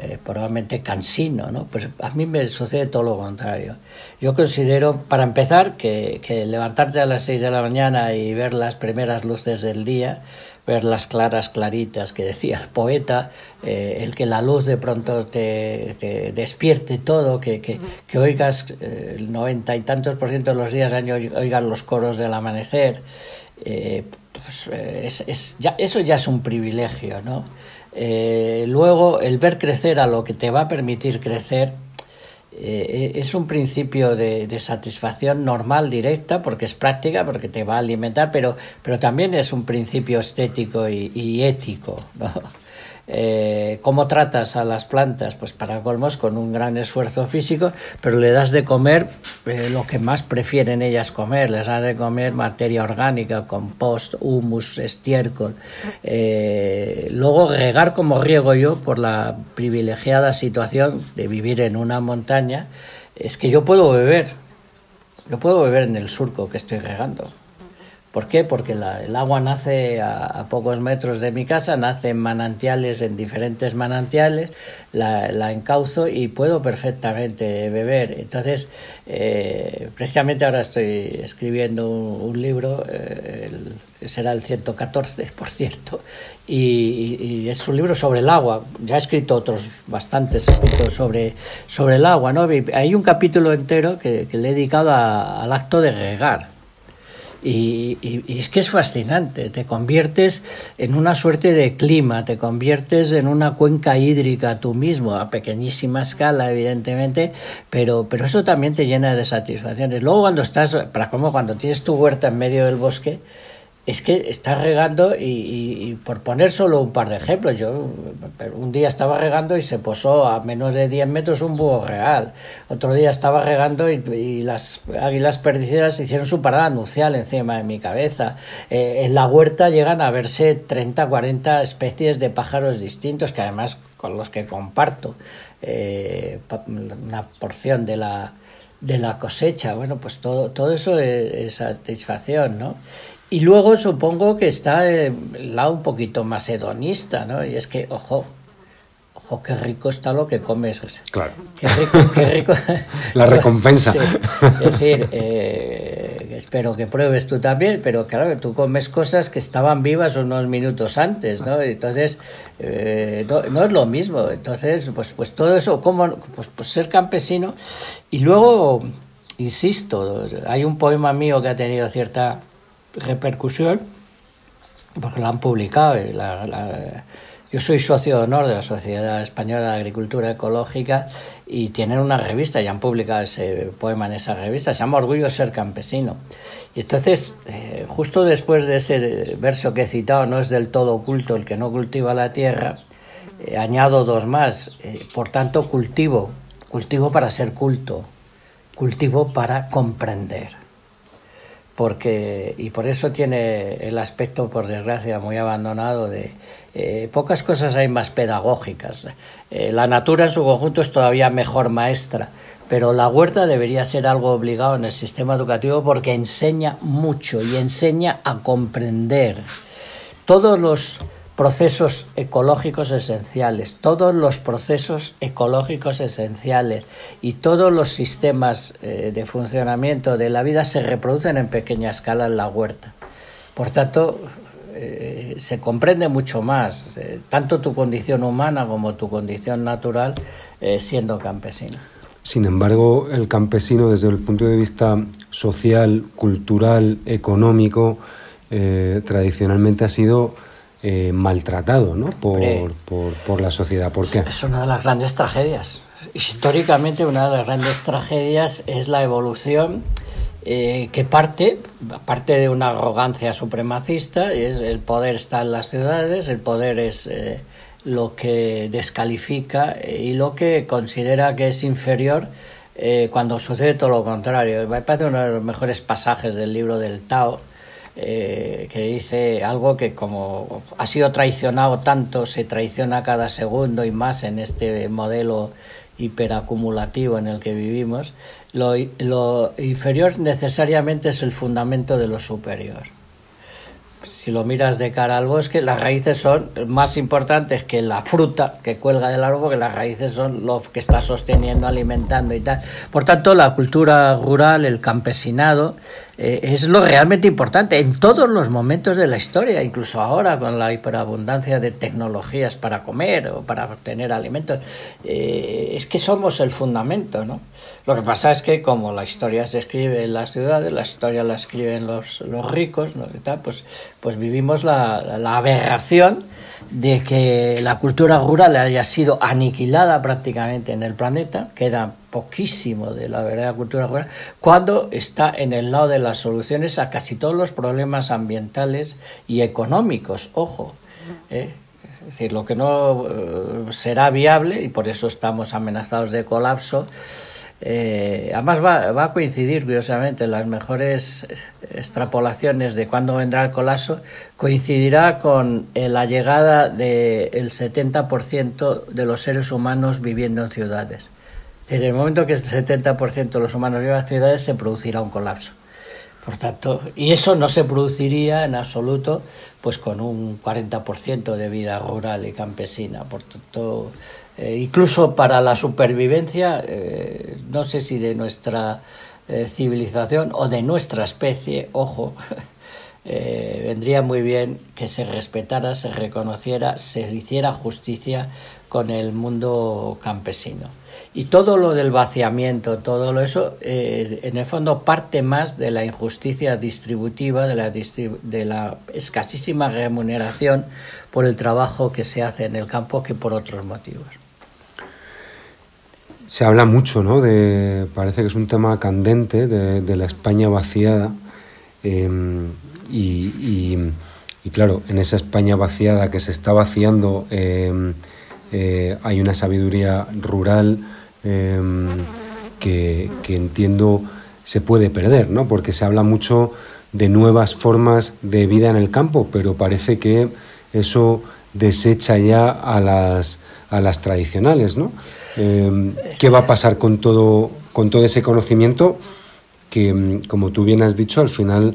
eh, probablemente cansino, ¿no? Pues a mí me sucede todo lo contrario. Yo considero, para empezar, que, que levantarte a las 6 de la mañana y ver las primeras luces del día ver las claras claritas que decía el poeta, eh, el que la luz de pronto te, despierte todo, que, oigas eh, el noventa y tantos por ciento de los días año oigas los coros del amanecer, eh, pues, es, ya, eso ya es un privilegio, ¿no? Luego el ver crecer a lo que te va a permitir crecer, eh, es un principio de, satisfacción normal, directa, porque es práctica, porque te va a alimentar, pero, pero también es un principio estético y, ético. Eh, ¿Cómo tratas a las plantas? Pues para colmos con un gran esfuerzo físico, pero le das de comer eh, lo que más prefieren ellas comer, les das de comer materia orgánica, compost, humus, estiércol. Eh, luego regar como riego yo por la privilegiada situación de vivir en una montaña, es que yo puedo beber, yo puedo beber en el surco que estoy regando. ¿Por qué? Porque el agua nace a, pocos metros de mi casa, nace en manantiales, en diferentes manantiales, la, encauzo y puedo perfectamente beber. Entonces, eh, precisamente ahora estoy escribiendo un, libro, eh, será el 114, por cierto, y, es un libro sobre el agua. Ya he escrito otros bastantes escritos sobre, sobre el agua. ¿no? Hay un capítulo entero que, le he dedicado al acto de regar y, es que es fascinante, te conviertes en una suerte de clima, te conviertes en una cuenca hídrica tú mismo, a pequeñísima escala, evidentemente, pero, pero eso también te llena de satisfacciones. Luego cuando estás, para como cuando tienes tu huerta en medio del bosque, es que estás regando y, por poner solo un par de ejemplos, yo un día estaba regando y se posó a menos de 10 metros un búho real, otro día estaba regando y, las águilas perdicidas hicieron su parada anuncial encima de mi cabeza. Eh, en la huerta llegan a verse 30, 40 especies de pájaros distintos que además con los que comparto eh, una porción de la, de la cosecha. Bueno, pues todo, todo eso es, es satisfacción, ¿no? Y luego supongo que está el lado un poquito más hedonista, ¿no? Y es que, ojo, ojo, qué rico está lo que comes. Claro. Qué rico, qué rico. La recompensa. Es decir, eh, espero que pruebes tú también, pero claro, tú comes cosas que estaban vivas unos minutos antes, ¿no? Entonces, eh, no, es lo mismo. Entonces, pues, pues todo eso, como, pues, pues ser campesino. Y luego, insisto, hay un poema mío que ha tenido cierta repercusión, porque lo han publicado, Yo soy socio de honor de la Sociedad Española de Agricultura Ecológica y tienen una revista, ya han publicado ese poema en esa revista, se llama Orgullo ser campesino. Y entonces, eh, justo después de ese verso que he citado, no es del todo oculto el que no cultiva la tierra, eh, añado dos más. Eh, por tanto, cultivo, cultivo para ser culto, cultivo para comprender. Porque, y por eso tiene el aspecto, por desgracia, muy abandonado de eh, pocas cosas hay más pedagógicas. Eh, la natura en su conjunto es todavía mejor maestra, pero la huerta debería ser algo obligado en el sistema educativo porque enseña mucho y enseña a comprender todos los procesos ecológicos esenciales, todos los procesos ecológicos esenciales y todos los sistemas eh, de funcionamiento de la vida se reproducen en pequeña escala en la huerta. Por tanto, eh, se comprende mucho más, eh, tanto tu condición humana como tu condición natural, siendo campesino. Sin embargo, el campesino desde el punto de vista social, cultural, económico, tradicionalmente ha sido maltratado ¿no? por, por, por, la sociedad. ¿Por qué? Es una de las grandes tragedias. Históricamente una de las grandes tragedias es la evolución eh, que parte, aparte de una arrogancia supremacista, es el poder está en las ciudades, el poder es eh, lo que descalifica eh, y lo que considera que es inferior cuando sucede todo lo contrario. Me parece uno de los mejores pasajes del libro del Tao, que dice algo que como ha sido traicionado tanto, se traiciona cada segundo y más en este modelo hiperacumulativo en el que vivimos, lo, lo inferior necesariamente es el fundamento de lo superior. Si lo miras de cara al bosque, las raíces son más importantes que la fruta que cuelga del árbol, porque las raíces son lo que está sosteniendo, alimentando y tal. Por tanto, la cultura rural, el campesinado, eh, es lo realmente importante en todos los momentos de la historia, incluso ahora con la hiperabundancia de tecnologías para comer o para obtener alimentos. Eh, es que somos el fundamento, ¿no? Lo que pasa es que como la historia se escribe en las ciudades, la historia la escriben los, los ricos, ¿no? pues, pues vivimos la, la, aberración de que la cultura rural haya sido aniquilada prácticamente en el planeta, queda poquísimo de la verdadera cultura rural, cuando está en el lado de las soluciones a casi todos los problemas ambientales y económicos, ojo. ¿eh? Es decir, lo que no eh, será viable, y por eso estamos amenazados de colapso, eh, además va, a coincidir, curiosamente, las mejores extrapolaciones de cuándo vendrá el colapso, coincidirá con eh, la llegada del 70% de los seres humanos viviendo en ciudades. en el momento que el 70% de los humanos vivan en ciudades, se producirá un colapso. Por tanto, y eso no se produciría en absoluto pues con un 40% de vida rural y campesina. Por tanto, eh, incluso para la supervivencia, eh, no sé si de nuestra eh, civilización o de nuestra especie, ojo, vendría muy bien que se respetara, se reconociera, se hiciera justicia con el mundo campesino. Y todo lo del vaciamiento, todo lo eso, en el fondo parte más de la injusticia distributiva, de la, de la escasísima remuneración por el trabajo que se hace en el campo que por otros motivos. Se habla mucho, ¿no? De, parece que es un tema candente de, la España vaciada. Em, y, claro, en esa España vaciada que se está vaciando em, eh, hay una sabiduría rural Em, que, entiendo se puede perder, ¿no? Porque se habla mucho de nuevas formas de vida en el campo, pero parece que eso desecha ya a las, a las tradicionales, ¿no? Em, ¿Qué va a pasar con todo, con todo ese conocimiento que, em, como tú bien has dicho, al final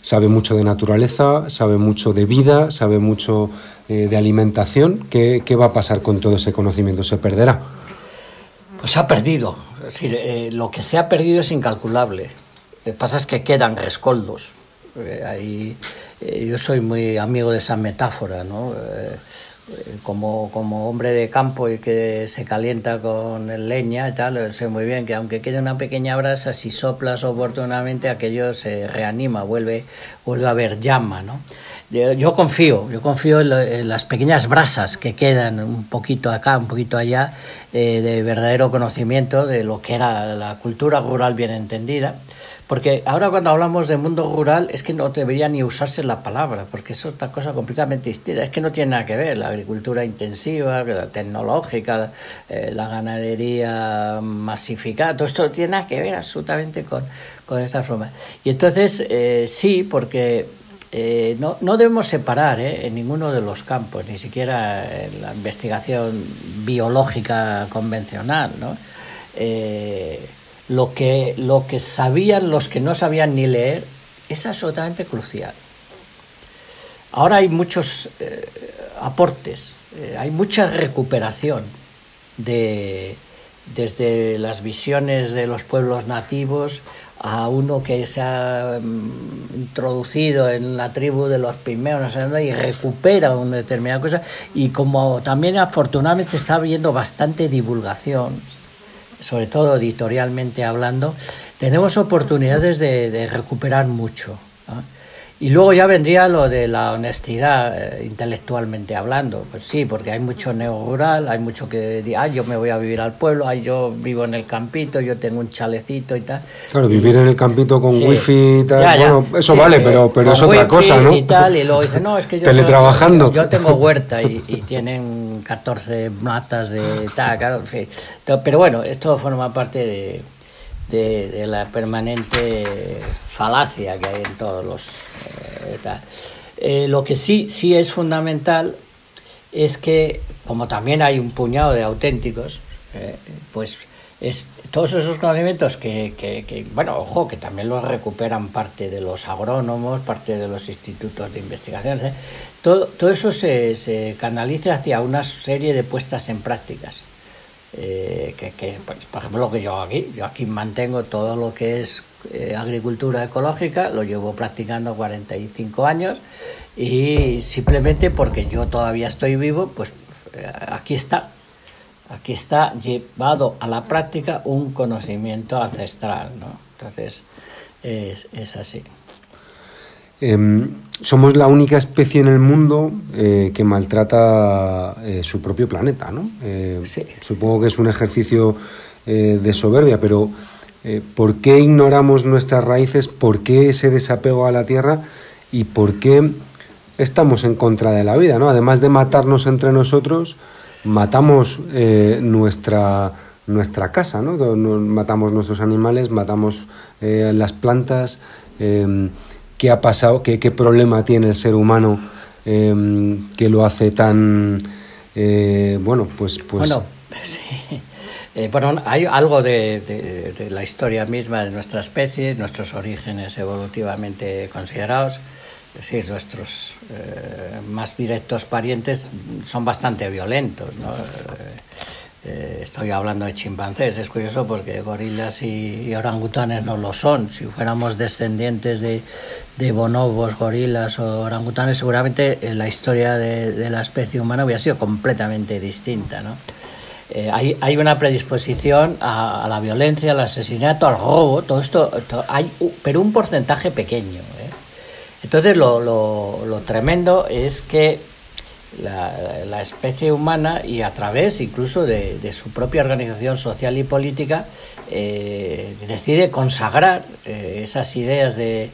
sabe mucho de naturaleza, sabe mucho de vida, sabe mucho eh, de alimentación? ¿Qué, ¿Qué va a pasar con todo ese conocimiento? ¿Se perderá? Pues se ha perdido. Es decir, eh, lo que se ha perdido es incalculable. Lo que pasa es que quedan rescoldos. Eh, ahí, eh, yo soy muy amigo de esa metáfora, ¿no? Como, como hombre de campo y que se calienta con leña y tal, sé muy bien que aunque quede una pequeña brasa, si soplas oportunamente aquello se reanima, vuelve, vuelve a haber llama, ¿no? yo, confío, yo confío en, las pequeñas brasas que quedan un poquito acá, un poquito allá, eh, de verdadero conocimiento de lo que era la cultura rural bien entendida. Porque ahora cuando hablamos de mundo rural es que no debería ni usarse la palabra, porque es otra cosa completamente distinta. Es que no tiene nada que ver la agricultura intensiva, la tecnológica, eh, la ganadería masificada, todo esto tiene nada que ver absolutamente con, con esa forma. Y entonces eh, sí, porque eh, no, no, debemos separar en ninguno de los campos, ni siquiera en la investigación biológica convencional, ¿no? Lo que, lo que sabían los que no sabían ni leer es absolutamente crucial. Ahora hay muchos eh, aportes, eh, hay mucha recuperación de, desde las visiones de los pueblos nativos a uno que se ha mm, introducido en la tribu de los pigmeos y recupera una determinada cosa y como también afortunadamente está habiendo bastante divulgación sobre todo editorialmente hablando, tenemos oportunidades de, recuperar mucho. Y luego ya vendría lo de la honestidad, eh, intelectualmente hablando. Pues sí, porque hay mucho rural, hay mucho que ah, yo me voy a vivir al pueblo, ay, yo vivo en el campito, yo tengo un chalecito y tal. Claro, vivir en el campito con wifi y tal, bueno, eso vale, pero, pero es otra cosa, ¿no? Y tal, y luego dice, no, es que yo. Teletrabajando. yo tengo huerta y, tienen 14 matas de tal, claro, Pero bueno, esto forma parte de de, la permanente falacia que hay en todos los... Eh, eh, lo que sí, sí es fundamental es que, como también hay un puñado de auténticos, eh, pues es todos esos conocimientos que, que, bueno, ojo, que también los recuperan parte de los agrónomos, parte de los institutos de investigación, todo, todo eso se, se canaliza hacia una serie de puestas en prácticas. Eh, que, pues, por ejemplo lo que yo hago aquí, yo aquí mantengo todo lo que es eh, agricultura ecológica, lo llevo practicando 45 años y simplemente porque yo todavía estoy vivo, pues eh, aquí está, aquí está llevado a la práctica un conocimiento ancestral, ¿no? Entonces es, es así. Em, somos la única especie en el mundo eh, que maltrata eh, su propio planeta, ¿no? Eh, supongo que es un ejercicio de soberbia, pero ¿por qué ignoramos nuestras raíces? ¿Por qué ese desapego a la tierra? ¿Y por qué estamos en contra de la vida? ¿no? Además de matarnos entre nosotros, matamos nuestra, nuestra casa, ¿no? Matamos nuestros animales, matamos las plantas em, qué ha pasado, qué, qué problema tiene el ser humano em, que lo hace tan, eh, bueno, pues... pues bueno. Eh, hay algo de, de, la historia misma de nuestra especie, nuestros orígenes evolutivamente considerados, es decir, nuestros eh, más directos parientes son bastante violentos, ¿no? Eh, estoy hablando de chimpancés, es curioso porque gorilas y, orangutanes no lo son. Si fuéramos descendientes de, bonobos, gorilas o orangutanes, seguramente eh, la historia de, la especie humana hubiera sido completamente distinta. ¿no? Eh, hay, una predisposición a, la violencia, al asesinato, al robo, todo esto, hay, pero un porcentaje pequeño. Entonces, lo tremendo es que la, especie humana y a través incluso de, su propia organización social y política eh, decide consagrar eh, esas ideas de,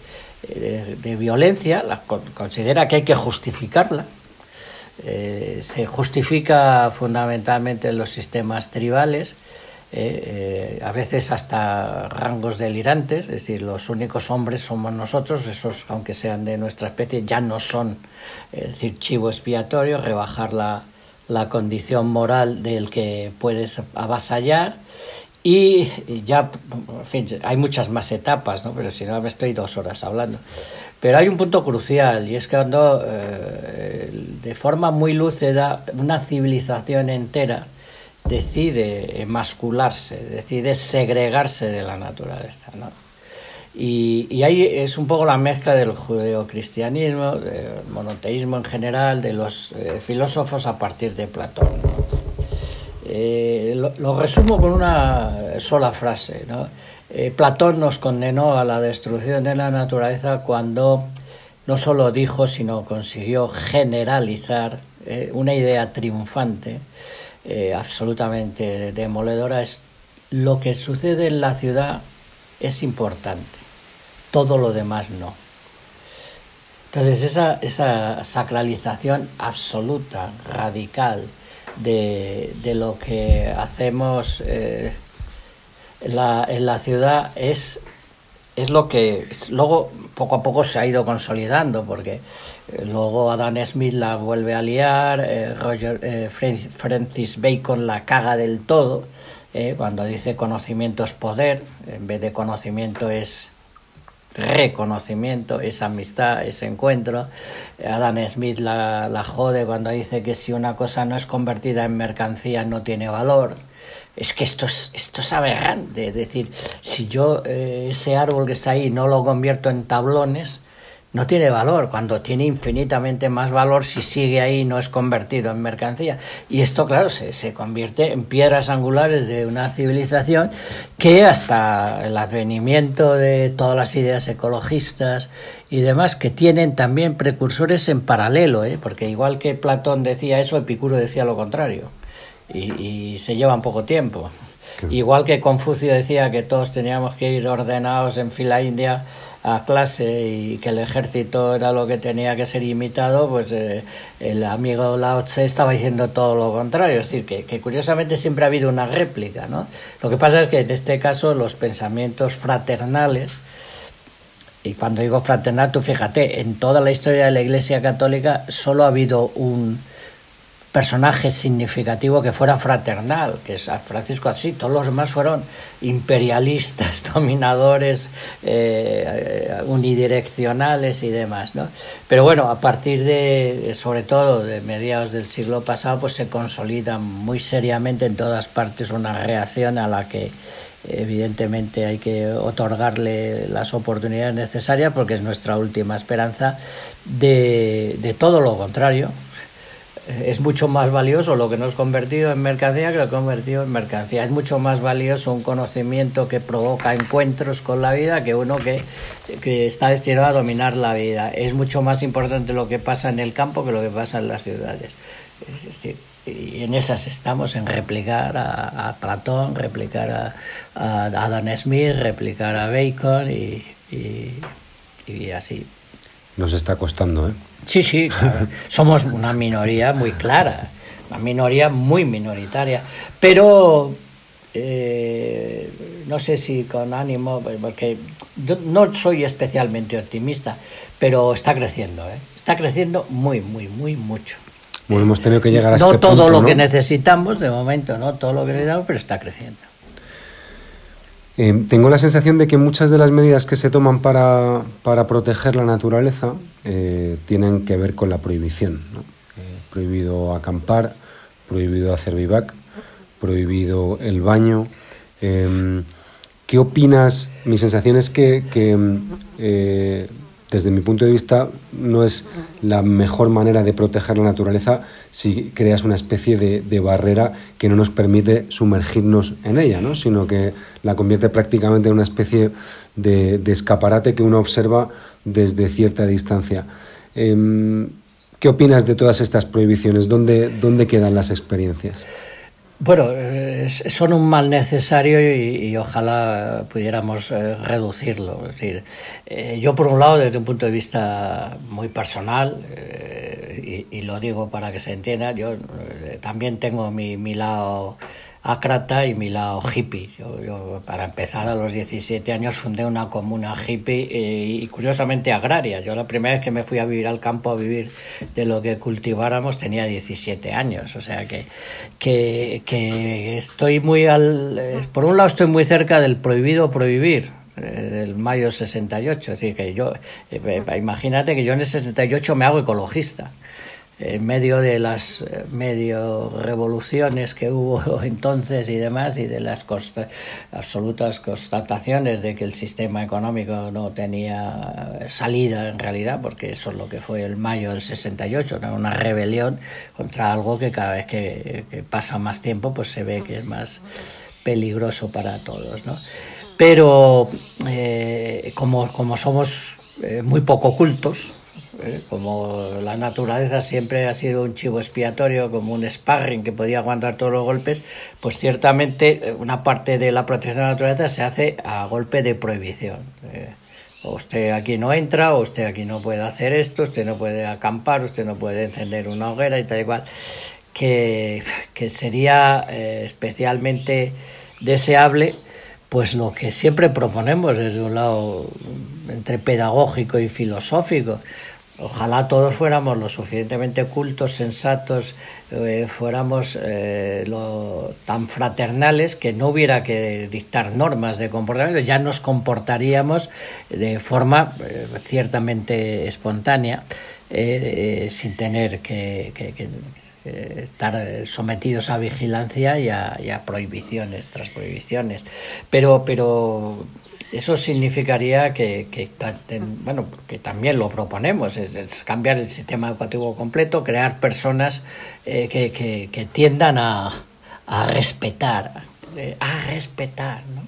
violencia, considera que hay que justificarla. Eh, se justifica fundamentalmente en los sistemas tribales eh, a veces hasta rangos delirantes, es decir, los únicos hombres somos nosotros, esos, aunque sean de nuestra especie, ya no son, es decir, chivo expiatorio, rebajar la, la condición moral del que puedes avasallar. Y ya, en fin, hay muchas más etapas, ¿no? pero si no me estoy dos horas hablando. Pero hay un punto crucial y es que cuando eh, de forma muy lúcida una civilización entera decide emascularse, decide segregarse de la naturaleza. ¿no? Y, ahí es un poco la mezcla del judeocristianismo, del monoteísmo en general, de los eh, filósofos a partir de Platón. Eh, lo, resumo con una sola frase. Eh, Platón nos condenó a la destrucción de la naturaleza cuando no solo dijo, sino consiguió generalizar una idea triunfante, eh, absolutamente demoledora, es lo que sucede en la ciudad es importante, todo lo demás no. Entonces esa, esa sacralización absoluta, radical, de, lo que hacemos eh, en, la, en la ciudad es es lo que luego poco a poco se ha ido consolidando, porque eh, luego Adam Smith la vuelve a liar, eh, Roger, eh, Francis Bacon la caga del todo, cuando dice conocimiento es poder, en vez de conocimiento es reconocimiento, es amistad, es encuentro. Adam Smith la, la jode cuando dice que si una cosa no es convertida en mercancía no tiene valor es que esto es, esto es aberrante. Es decir, si yo eh, ese árbol que está ahí no lo convierto en tablones, no tiene valor, cuando tiene infinitamente más valor si sigue ahí no es convertido en mercancía. Y esto, claro, se, se convierte en piedras angulares de una civilización que hasta el advenimiento de todas las ideas ecologistas y demás, que tienen también precursores en paralelo, ¿eh? porque igual que Platón decía eso, Epicuro decía lo contrario y, se llevan poco tiempo. Igual que Confucio decía que todos teníamos que ir ordenados en fila india a clase y que el ejército era lo que tenía que ser imitado, pues eh, el amigo Lao Tse estaba diciendo todo lo contrario. Es decir, que, que, curiosamente siempre ha habido una réplica. ¿no? Lo que pasa es que en este caso los pensamientos fraternales, y cuando digo fraternal, tú fíjate, en toda la historia de la Iglesia Católica solo ha habido un personaje significativo que fuera fraternal, que es Francisco así, todos los demás fueron imperialistas, dominadores, eh, unidireccionales y demás, ¿no? Pero bueno, a partir de, sobre todo de mediados del siglo pasado, pues se consolida muy seriamente en todas partes una reacción a la que evidentemente hay que otorgarle las oportunidades necesarias porque es nuestra última esperanza de todo lo contrario, es mucho más valioso lo que nos convertido en mercancía que lo convertido en mercancía. Es mucho más valioso un conocimiento que provoca encuentros con la vida que uno que, que, está destinado a dominar la vida. Es mucho más importante lo que pasa en el campo que lo que pasa en las ciudades. Es decir, y en esas estamos, en replicar a, Platón, replicar a, a, Adam Smith, replicar a Bacon y, y así. Nos está costando, ¿eh? Sí, sí, somos una minoría muy clara, una minoría muy minoritaria, pero eh, no sé si con ánimo, porque no soy especialmente optimista, pero está creciendo, ¿eh? está creciendo muy, muy, muy mucho. Bueno, hemos tenido que llegar a no este todo lo ¿no? que necesitamos, de momento, no todo lo que necesitamos, pero está creciendo. Eh, tengo la sensación de que muchas de las medidas que se toman para, para proteger la naturaleza eh, tienen que ver con la prohibición. Eh, prohibido acampar, prohibido hacer vivac, prohibido el baño. Em, ¿Qué opinas? Mi sensación es que, que eh, desde mi punto de vista, no es la mejor manera de proteger la naturaleza si creas una especie de, barrera que no nos permite sumergirnos en ella, ¿no? sino que la convierte prácticamente en una especie de, escaparate que uno observa desde cierta distancia. Eh, ¿Qué opinas de todas estas prohibiciones? ¿Dónde, dónde quedan las experiencias? Bueno, eh, son un mal necesario y, y ojalá pudiéramos eh, reducirlo. Es decir, eh, yo por un lado, desde un punto de vista muy personal, y, y, lo digo para que se entienda, yo también tengo mi, mi lado ácrata y mi lado hippie. Yo, yo, para empezar, a los 17 años fundé una comuna hippie eh, y curiosamente agraria. Yo la primera vez que me fui a vivir al campo a vivir de lo que cultiváramos tenía 17 años. O sea que, que, que estoy muy al... Eh, por un lado estoy muy cerca del prohibido prohibir eh, del mayo 68. Es decir, que yo, imagínate que yo en el 68 me hago ecologista en medio de las eh, medio revoluciones que hubo entonces y demás y de las absolutas constataciones de que el sistema económico no tenía salida en realidad porque eso es lo que fue el mayo del 68 ¿no? una rebelión contra algo que cada vez que, que, pasa más tiempo pues se ve que es más peligroso para todos ¿no? pero eh, como, como somos eh, muy poco cultos ¿eh? como la naturaleza siempre ha sido un chivo expiatorio, como un sparring que podía aguantar todos los golpes, pues ciertamente eh, una parte de la protección de la naturaleza se hace a golpe de prohibición. ¿eh? usted aquí no entra, usted aquí no puede hacer esto, usted no puede acampar, usted no puede encender una hoguera y tal y cual, que, que sería especialmente deseable pues lo que siempre proponemos desde un lado entre pedagógico y filosófico. Ojalá todos fuéramos lo suficientemente cultos, sensatos, eh, fuéramos eh, lo, tan fraternales que no hubiera que dictar normas de comportamiento, ya nos comportaríamos de forma eh, ciertamente espontánea, sin tener que, estar sometidos a vigilancia y a, y a, prohibiciones tras prohibiciones. Pero, pero eso significaría que, que, bueno, que también lo proponemos, es, cambiar el sistema educativo completo, crear personas eh, que, que, tiendan a, a respetar, eh, a respetar, ¿no?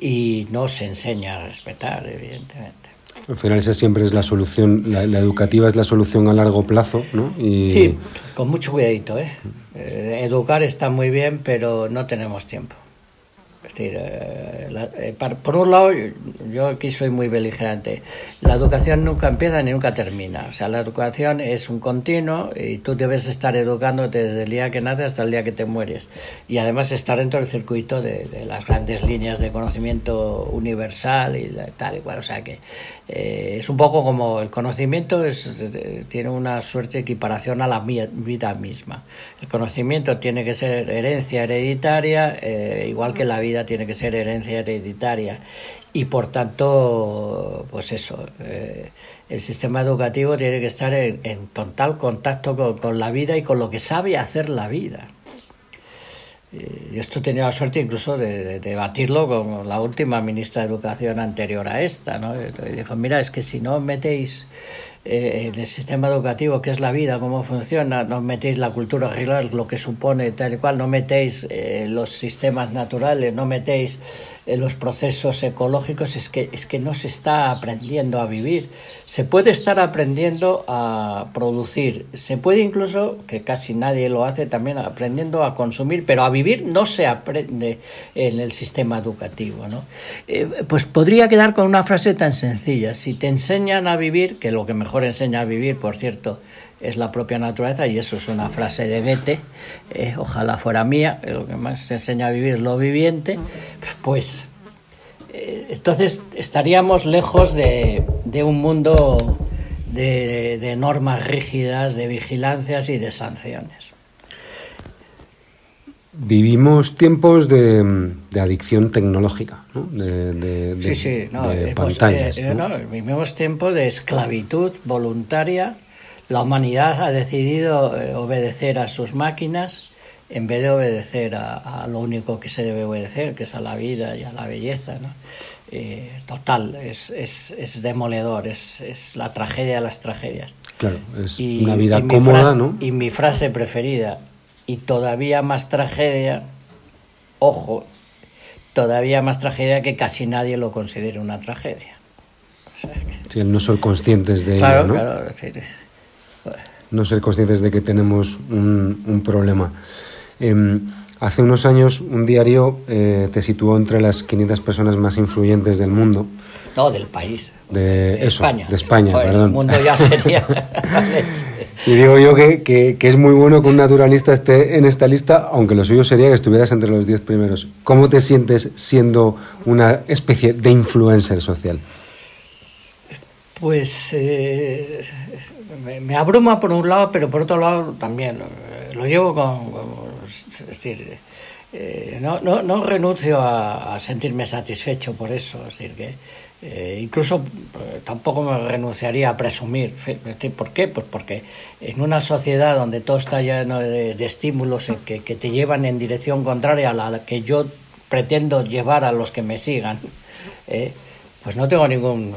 Y no se enseña a respetar, evidentemente. Al final esa siempre es la solución, la, educativa es la solución a largo plazo, ¿no? Y... Sí, con mucho cuidadito, ¿eh? ¿eh? Educar está muy bien, pero no tenemos tiempo. Es decir, eh, eh, por un lado, yo aquí soy muy beligerante. La educación nunca empieza ni nunca termina. O sea, la educación es un continuo y tú debes estar educándote desde el día que naces hasta el día que te mueres. Y además estar dentro del circuito de, las grandes líneas de conocimiento universal y tal y cual. O sea que eh, es un poco como el conocimiento es, tiene una suerte de equiparación a la vida misma. El conocimiento tiene que ser herencia hereditaria, igual que la vida tiene que ser herencia hereditaria y por tanto, pues eso, eh, el sistema educativo tiene que estar en, total contacto con, la vida y con lo que sabe hacer la vida. Y esto he tenido la suerte incluso de, debatirlo con la última ministra de Educación anterior a esta. ¿no? Y dijo, mira, es que si no metéis eh, del sistema educativo, que es la vida, cómo funciona, no metéis la cultura regular, lo que supone tal y cual, no metéis eh, los sistemas naturales, no metéis eh, los procesos ecológicos, es que, es que no se está aprendiendo a vivir. Se puede estar aprendiendo a producir, se puede incluso, que casi nadie lo hace, también aprendiendo a consumir, pero a vivir no se aprende en el sistema educativo. ¿no? pues podría quedar con una frase tan sencilla, si te enseñan a vivir, que lo que mejor mejor enseña a vivir, por cierto, es la propia naturaleza, y eso es una frase de Goethe, eh, ojalá fuera mía, lo que más enseña a vivir lo viviente, pues eh, entonces estaríamos lejos de, un mundo de, normas rígidas, de vigilancias y de sanciones. Vivimos tiempos de, adicción tecnológica, ¿no? de, sí, sí, no, eh, pues, pantallas. Eh, vivimos tiempos de esclavitud voluntaria. La humanidad ha decidido eh, obedecer a sus máquinas en vez de obedecer a, lo único que se debe obedecer, que es a la vida y a la belleza. ¿no? total, es, es, es demoledor, es, es, la tragedia de las tragedias. Claro, es una vida cómoda, ¿no? Y mi frase preferida, y todavía más tragedia, ojo, todavía más tragedia que casi nadie lo considere una tragedia. sí, el no ser conscientes de ello, ¿no? No ser conscientes de que tenemos un, problema. Em, hace unos años un diario eh, te situó entre las 500 personas más influyentes del mundo. No, del país. De, España. De España, perdón. El mundo ya sería... Y digo yo que, que, es muy bueno que un naturalista esté en esta lista, aunque lo suyo sería que estuvieras entre los diez primeros. ¿Cómo te sientes siendo una especie de influencer social? Pues eh, me, abruma por un lado, pero por otro lado también eh, lo llevo con... es decir, eh, no, no, no, renuncio a, sentirme satisfecho por eso. Es decir, que eh, incluso eh, tampoco me renunciaría a presumir. ¿Por qué? Pues porque en una sociedad donde todo está lleno de, estímulos que, que, te llevan en dirección contraria a la que yo pretendo llevar a los que me sigan, eh, pues no tengo ningún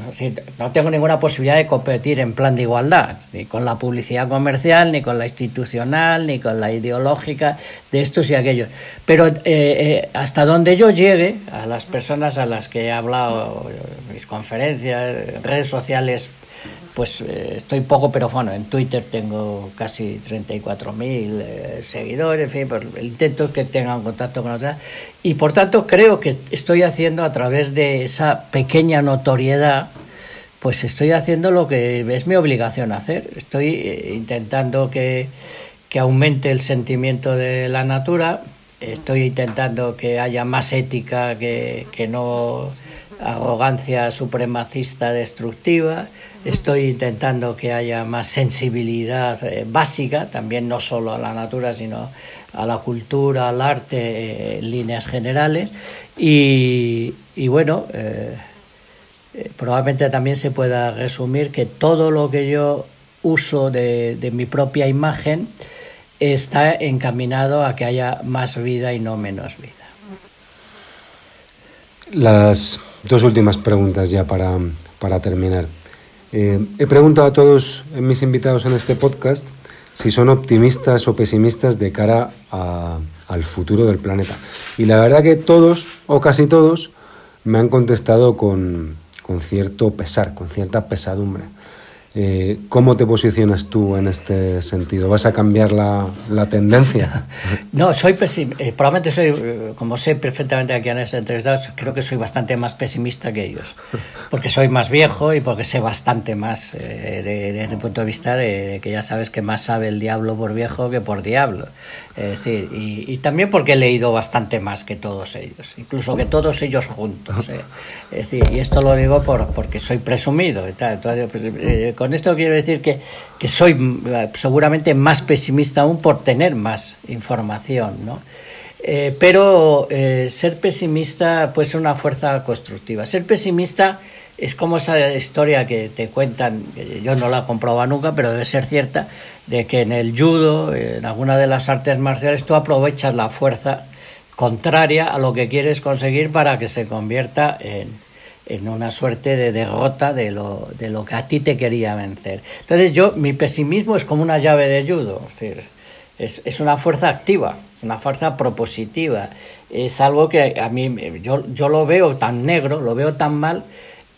no tengo ninguna posibilidad de competir en plan de igualdad ni con la publicidad comercial ni con la institucional ni con la ideológica de estos y aquellos. Pero eh, eh, hasta donde yo llegue a las personas a las que he hablado mis conferencias redes sociales pues eh, estoy poco, pero bueno, en Twitter tengo casi 34.000 eh, seguidores, en fin, pues, intento que tengan contacto con otras. Y por tanto creo que estoy haciendo a través de esa pequeña notoriedad, pues estoy haciendo lo que es mi obligación hacer. Estoy eh, intentando que, que aumente el sentimiento de la natura, estoy intentando que haya más ética que, que no arrogancia supremacista destructiva. Estoy intentando que haya más sensibilidad eh, básica, también no solo a la natura, sino a la cultura, al arte, eh, en líneas generales. Y, bueno, eh, probablemente también se pueda resumir que todo lo que yo uso de, de mi propia imagen está encaminado a que haya más vida y no menos vida. Las dos últimas preguntas ya para, para terminar. Eh, he preguntado a todos mis invitados en este podcast si son optimistas o pesimistas de cara al futuro del planeta. Y la verdad que todos, o casi todos, me han contestado con, con cierto pesar, con cierta pesadumbre. Eh, ¿Cómo te posicionas tú en este sentido? ¿Vas a cambiar la, la tendencia? No, soy pesimista. Eh, probablemente soy, eh, como sé perfectamente aquí en esta entrevista, creo que soy bastante más pesimista que ellos. Porque soy más viejo y porque sé bastante más desde el punto de vista de, que ya sabes que más sabe el diablo por viejo que por diablo. Es decir, y, también porque he leído bastante más que todos ellos, incluso que todos ellos juntos. Es decir, y esto lo digo por, porque soy presumido. Y tal. Entonces, pues, con esto quiero decir que, que soy eh, seguramente más pesimista aún por tener más información, ¿no? Eh, pero eh, ser pesimista puede ser una fuerza constructiva. Ser pesimista es como esa historia que te cuentan, yo no la he comprobado nunca, pero debe ser cierta, de que en el judo, en alguna de las artes marciales, tú aprovechas la fuerza contraria a lo que quieres conseguir para que se convierta en, en una suerte de derrota de lo, de lo que a ti te quería vencer. Entonces yo, mi pesimismo es como una llave de judo, es, es una fuerza activa, una fuerza propositiva, es algo que a mí, yo, yo lo veo tan negro, lo veo tan mal,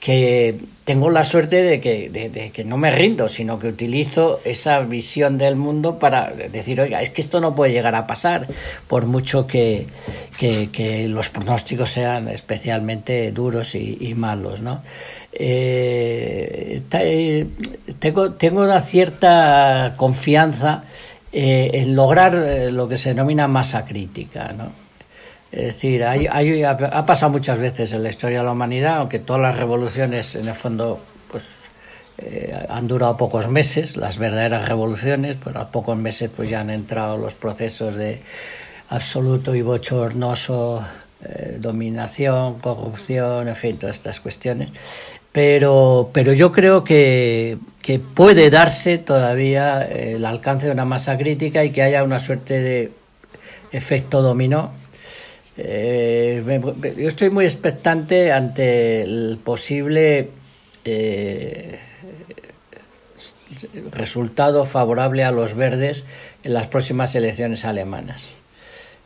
que tengo la suerte de que, de, que, no me rindo, sino que utilizo esa visión del mundo para decir, oiga, es que esto no puede llegar a pasar, por mucho que, que, los pronósticos sean especialmente duros y, malos. ¿no? Eh, eh, tengo, tengo una cierta confianza eh, en lograr lo que se denomina masa crítica. ¿no? Es decir, hay, ha pasado muchas veces en la historia de la humanidad, aunque todas las revoluciones en el fondo pues eh, han durado pocos meses, las verdaderas revoluciones, pero a pocos meses pues ya han entrado los procesos de absoluto y bochornoso eh, dominación, corrupción, en fin, todas estas cuestiones. Pero, pero yo creo que, que puede darse todavía el alcance de una masa crítica y que haya una suerte de efecto dominó eh, yo estoy muy expectante ante el posible eh, resultado favorable a los verdes en las próximas elecciones alemanas.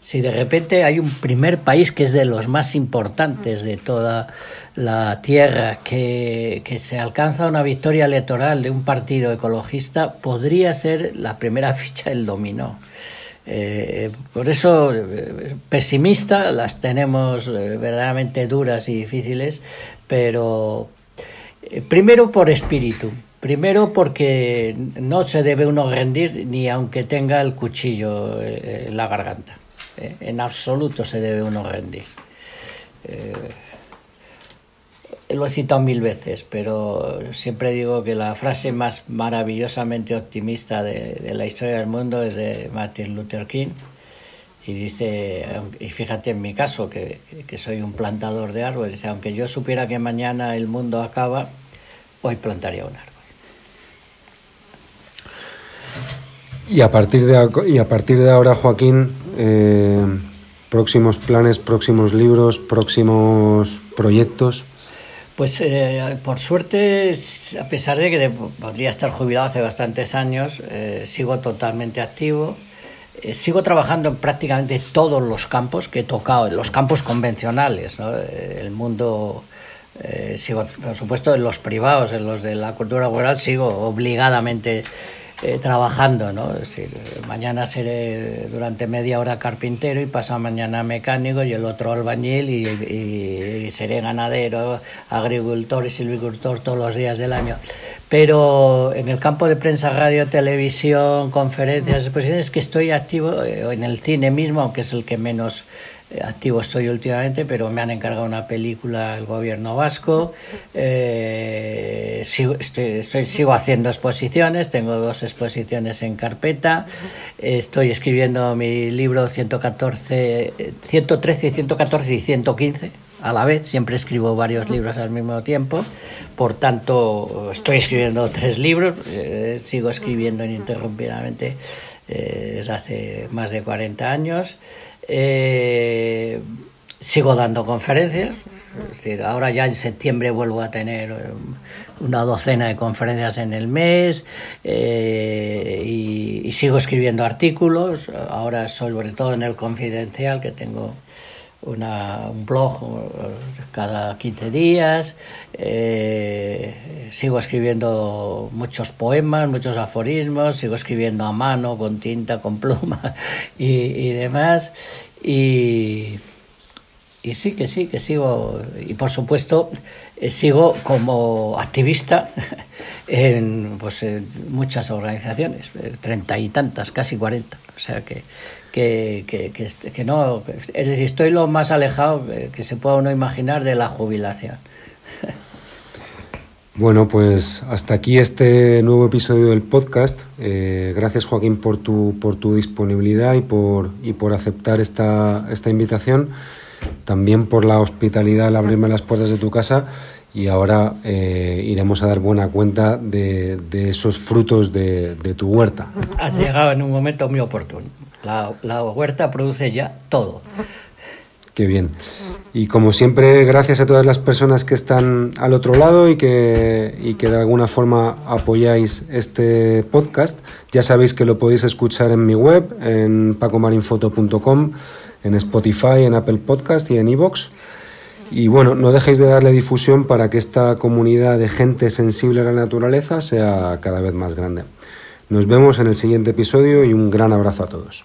Si de repente hay un primer país que es de los más importantes de toda la tierra, que, que se alcanza una victoria electoral de un partido ecologista, podría ser la primera ficha del dominó. Eh, por eso, eh, pesimista, las tenemos eh, verdaderamente duras y difíciles, pero primero por espíritu, primero porque no se debe uno rendir ni aunque tenga el cuchillo en la garganta. en absoluto se debe uno rendir lo he citado mil veces, pero siempre digo que la frase más maravillosamente optimista de, la historia del mundo es de Martin Luther King. Y dice, y fíjate en mi caso, que, soy un plantador de árboles, aunque yo supiera que mañana el mundo acaba, hoy plantaría un árbol. Y a partir de, y a partir de ahora, Joaquín, eh, próximos planes, próximos libros, próximos proyectos. Pues eh, por suerte, a pesar de que podría estar jubilado hace bastantes años, eh, sigo totalmente activo. Eh, sigo trabajando en prácticamente todos los campos que he tocado, en los campos convencionales, el mundo Eh, sigo, por supuesto, en los privados, en los de la cultura rural, sigo obligadamente eh, trabajando, ¿no? Es decir, mañana seré durante media hora carpintero y pasado mañana mecánico y el otro albañil y, seré ganadero, agricultor y silvicultor todos los días del año. Pero en el campo de prensa, radio, televisión, conferencias, exposiciones, que estoy activo eh, en el cine mismo, aunque es el que menos activo estoy últimamente, pero me han encargado una película el gobierno vasco. Eh, sigo, estoy, sigo haciendo exposiciones, tengo dos exposiciones en carpeta. Estoy escribiendo mi libro 114, 113, 114 y 115 a la vez, siempre escribo varios libros al mismo tiempo, por tanto estoy escribiendo tres libros, eh, sigo escribiendo ininterrumpidamente desde hace más de 40 años. Eh, sigo dando conferencias, es decir, ahora ya en septiembre vuelvo a tener eh, una docena de conferencias en el mes eh, y, sigo escribiendo artículos, ahora sobre todo en el Confidencial, que tengo un blog cada 15 días, sigo escribiendo muchos poemas, muchos aforismos, sigo escribiendo a mano, con tinta, con pluma y, demás. Y, y, sí, que sí, que sigo. Y por supuesto, eh, sigo como activista en, pues, en muchas organizaciones, eh, treinta y tantas, casi cuarenta. O sea que, que, que, que, no. Es decir, estoy lo más alejado que se pueda uno imaginar de la jubilación. Bueno, pues hasta aquí este nuevo episodio del podcast. Eh, gracias Joaquín por tu, por tu disponibilidad y por, y por aceptar esta, esta invitación. También por la hospitalidad al abrirme las puertas de tu casa y ahora eh, iremos a dar buena cuenta de, de esos frutos de, de, tu huerta. Has llegado en un momento muy oportuno. La, la huerta produce ya todo. Qué bien. Y como siempre, gracias a todas las personas que están al otro lado y que, y que de alguna forma apoyáis este podcast. Ya sabéis que lo podéis escuchar en mi web, en pacomarinfoto.com, en Spotify, en Apple Podcast y en iVoox. Y bueno, no dejéis de darle difusión para que esta comunidad de gente sensible a la naturaleza sea cada vez más grande. Nos vemos en el siguiente episodio y un gran abrazo a todos.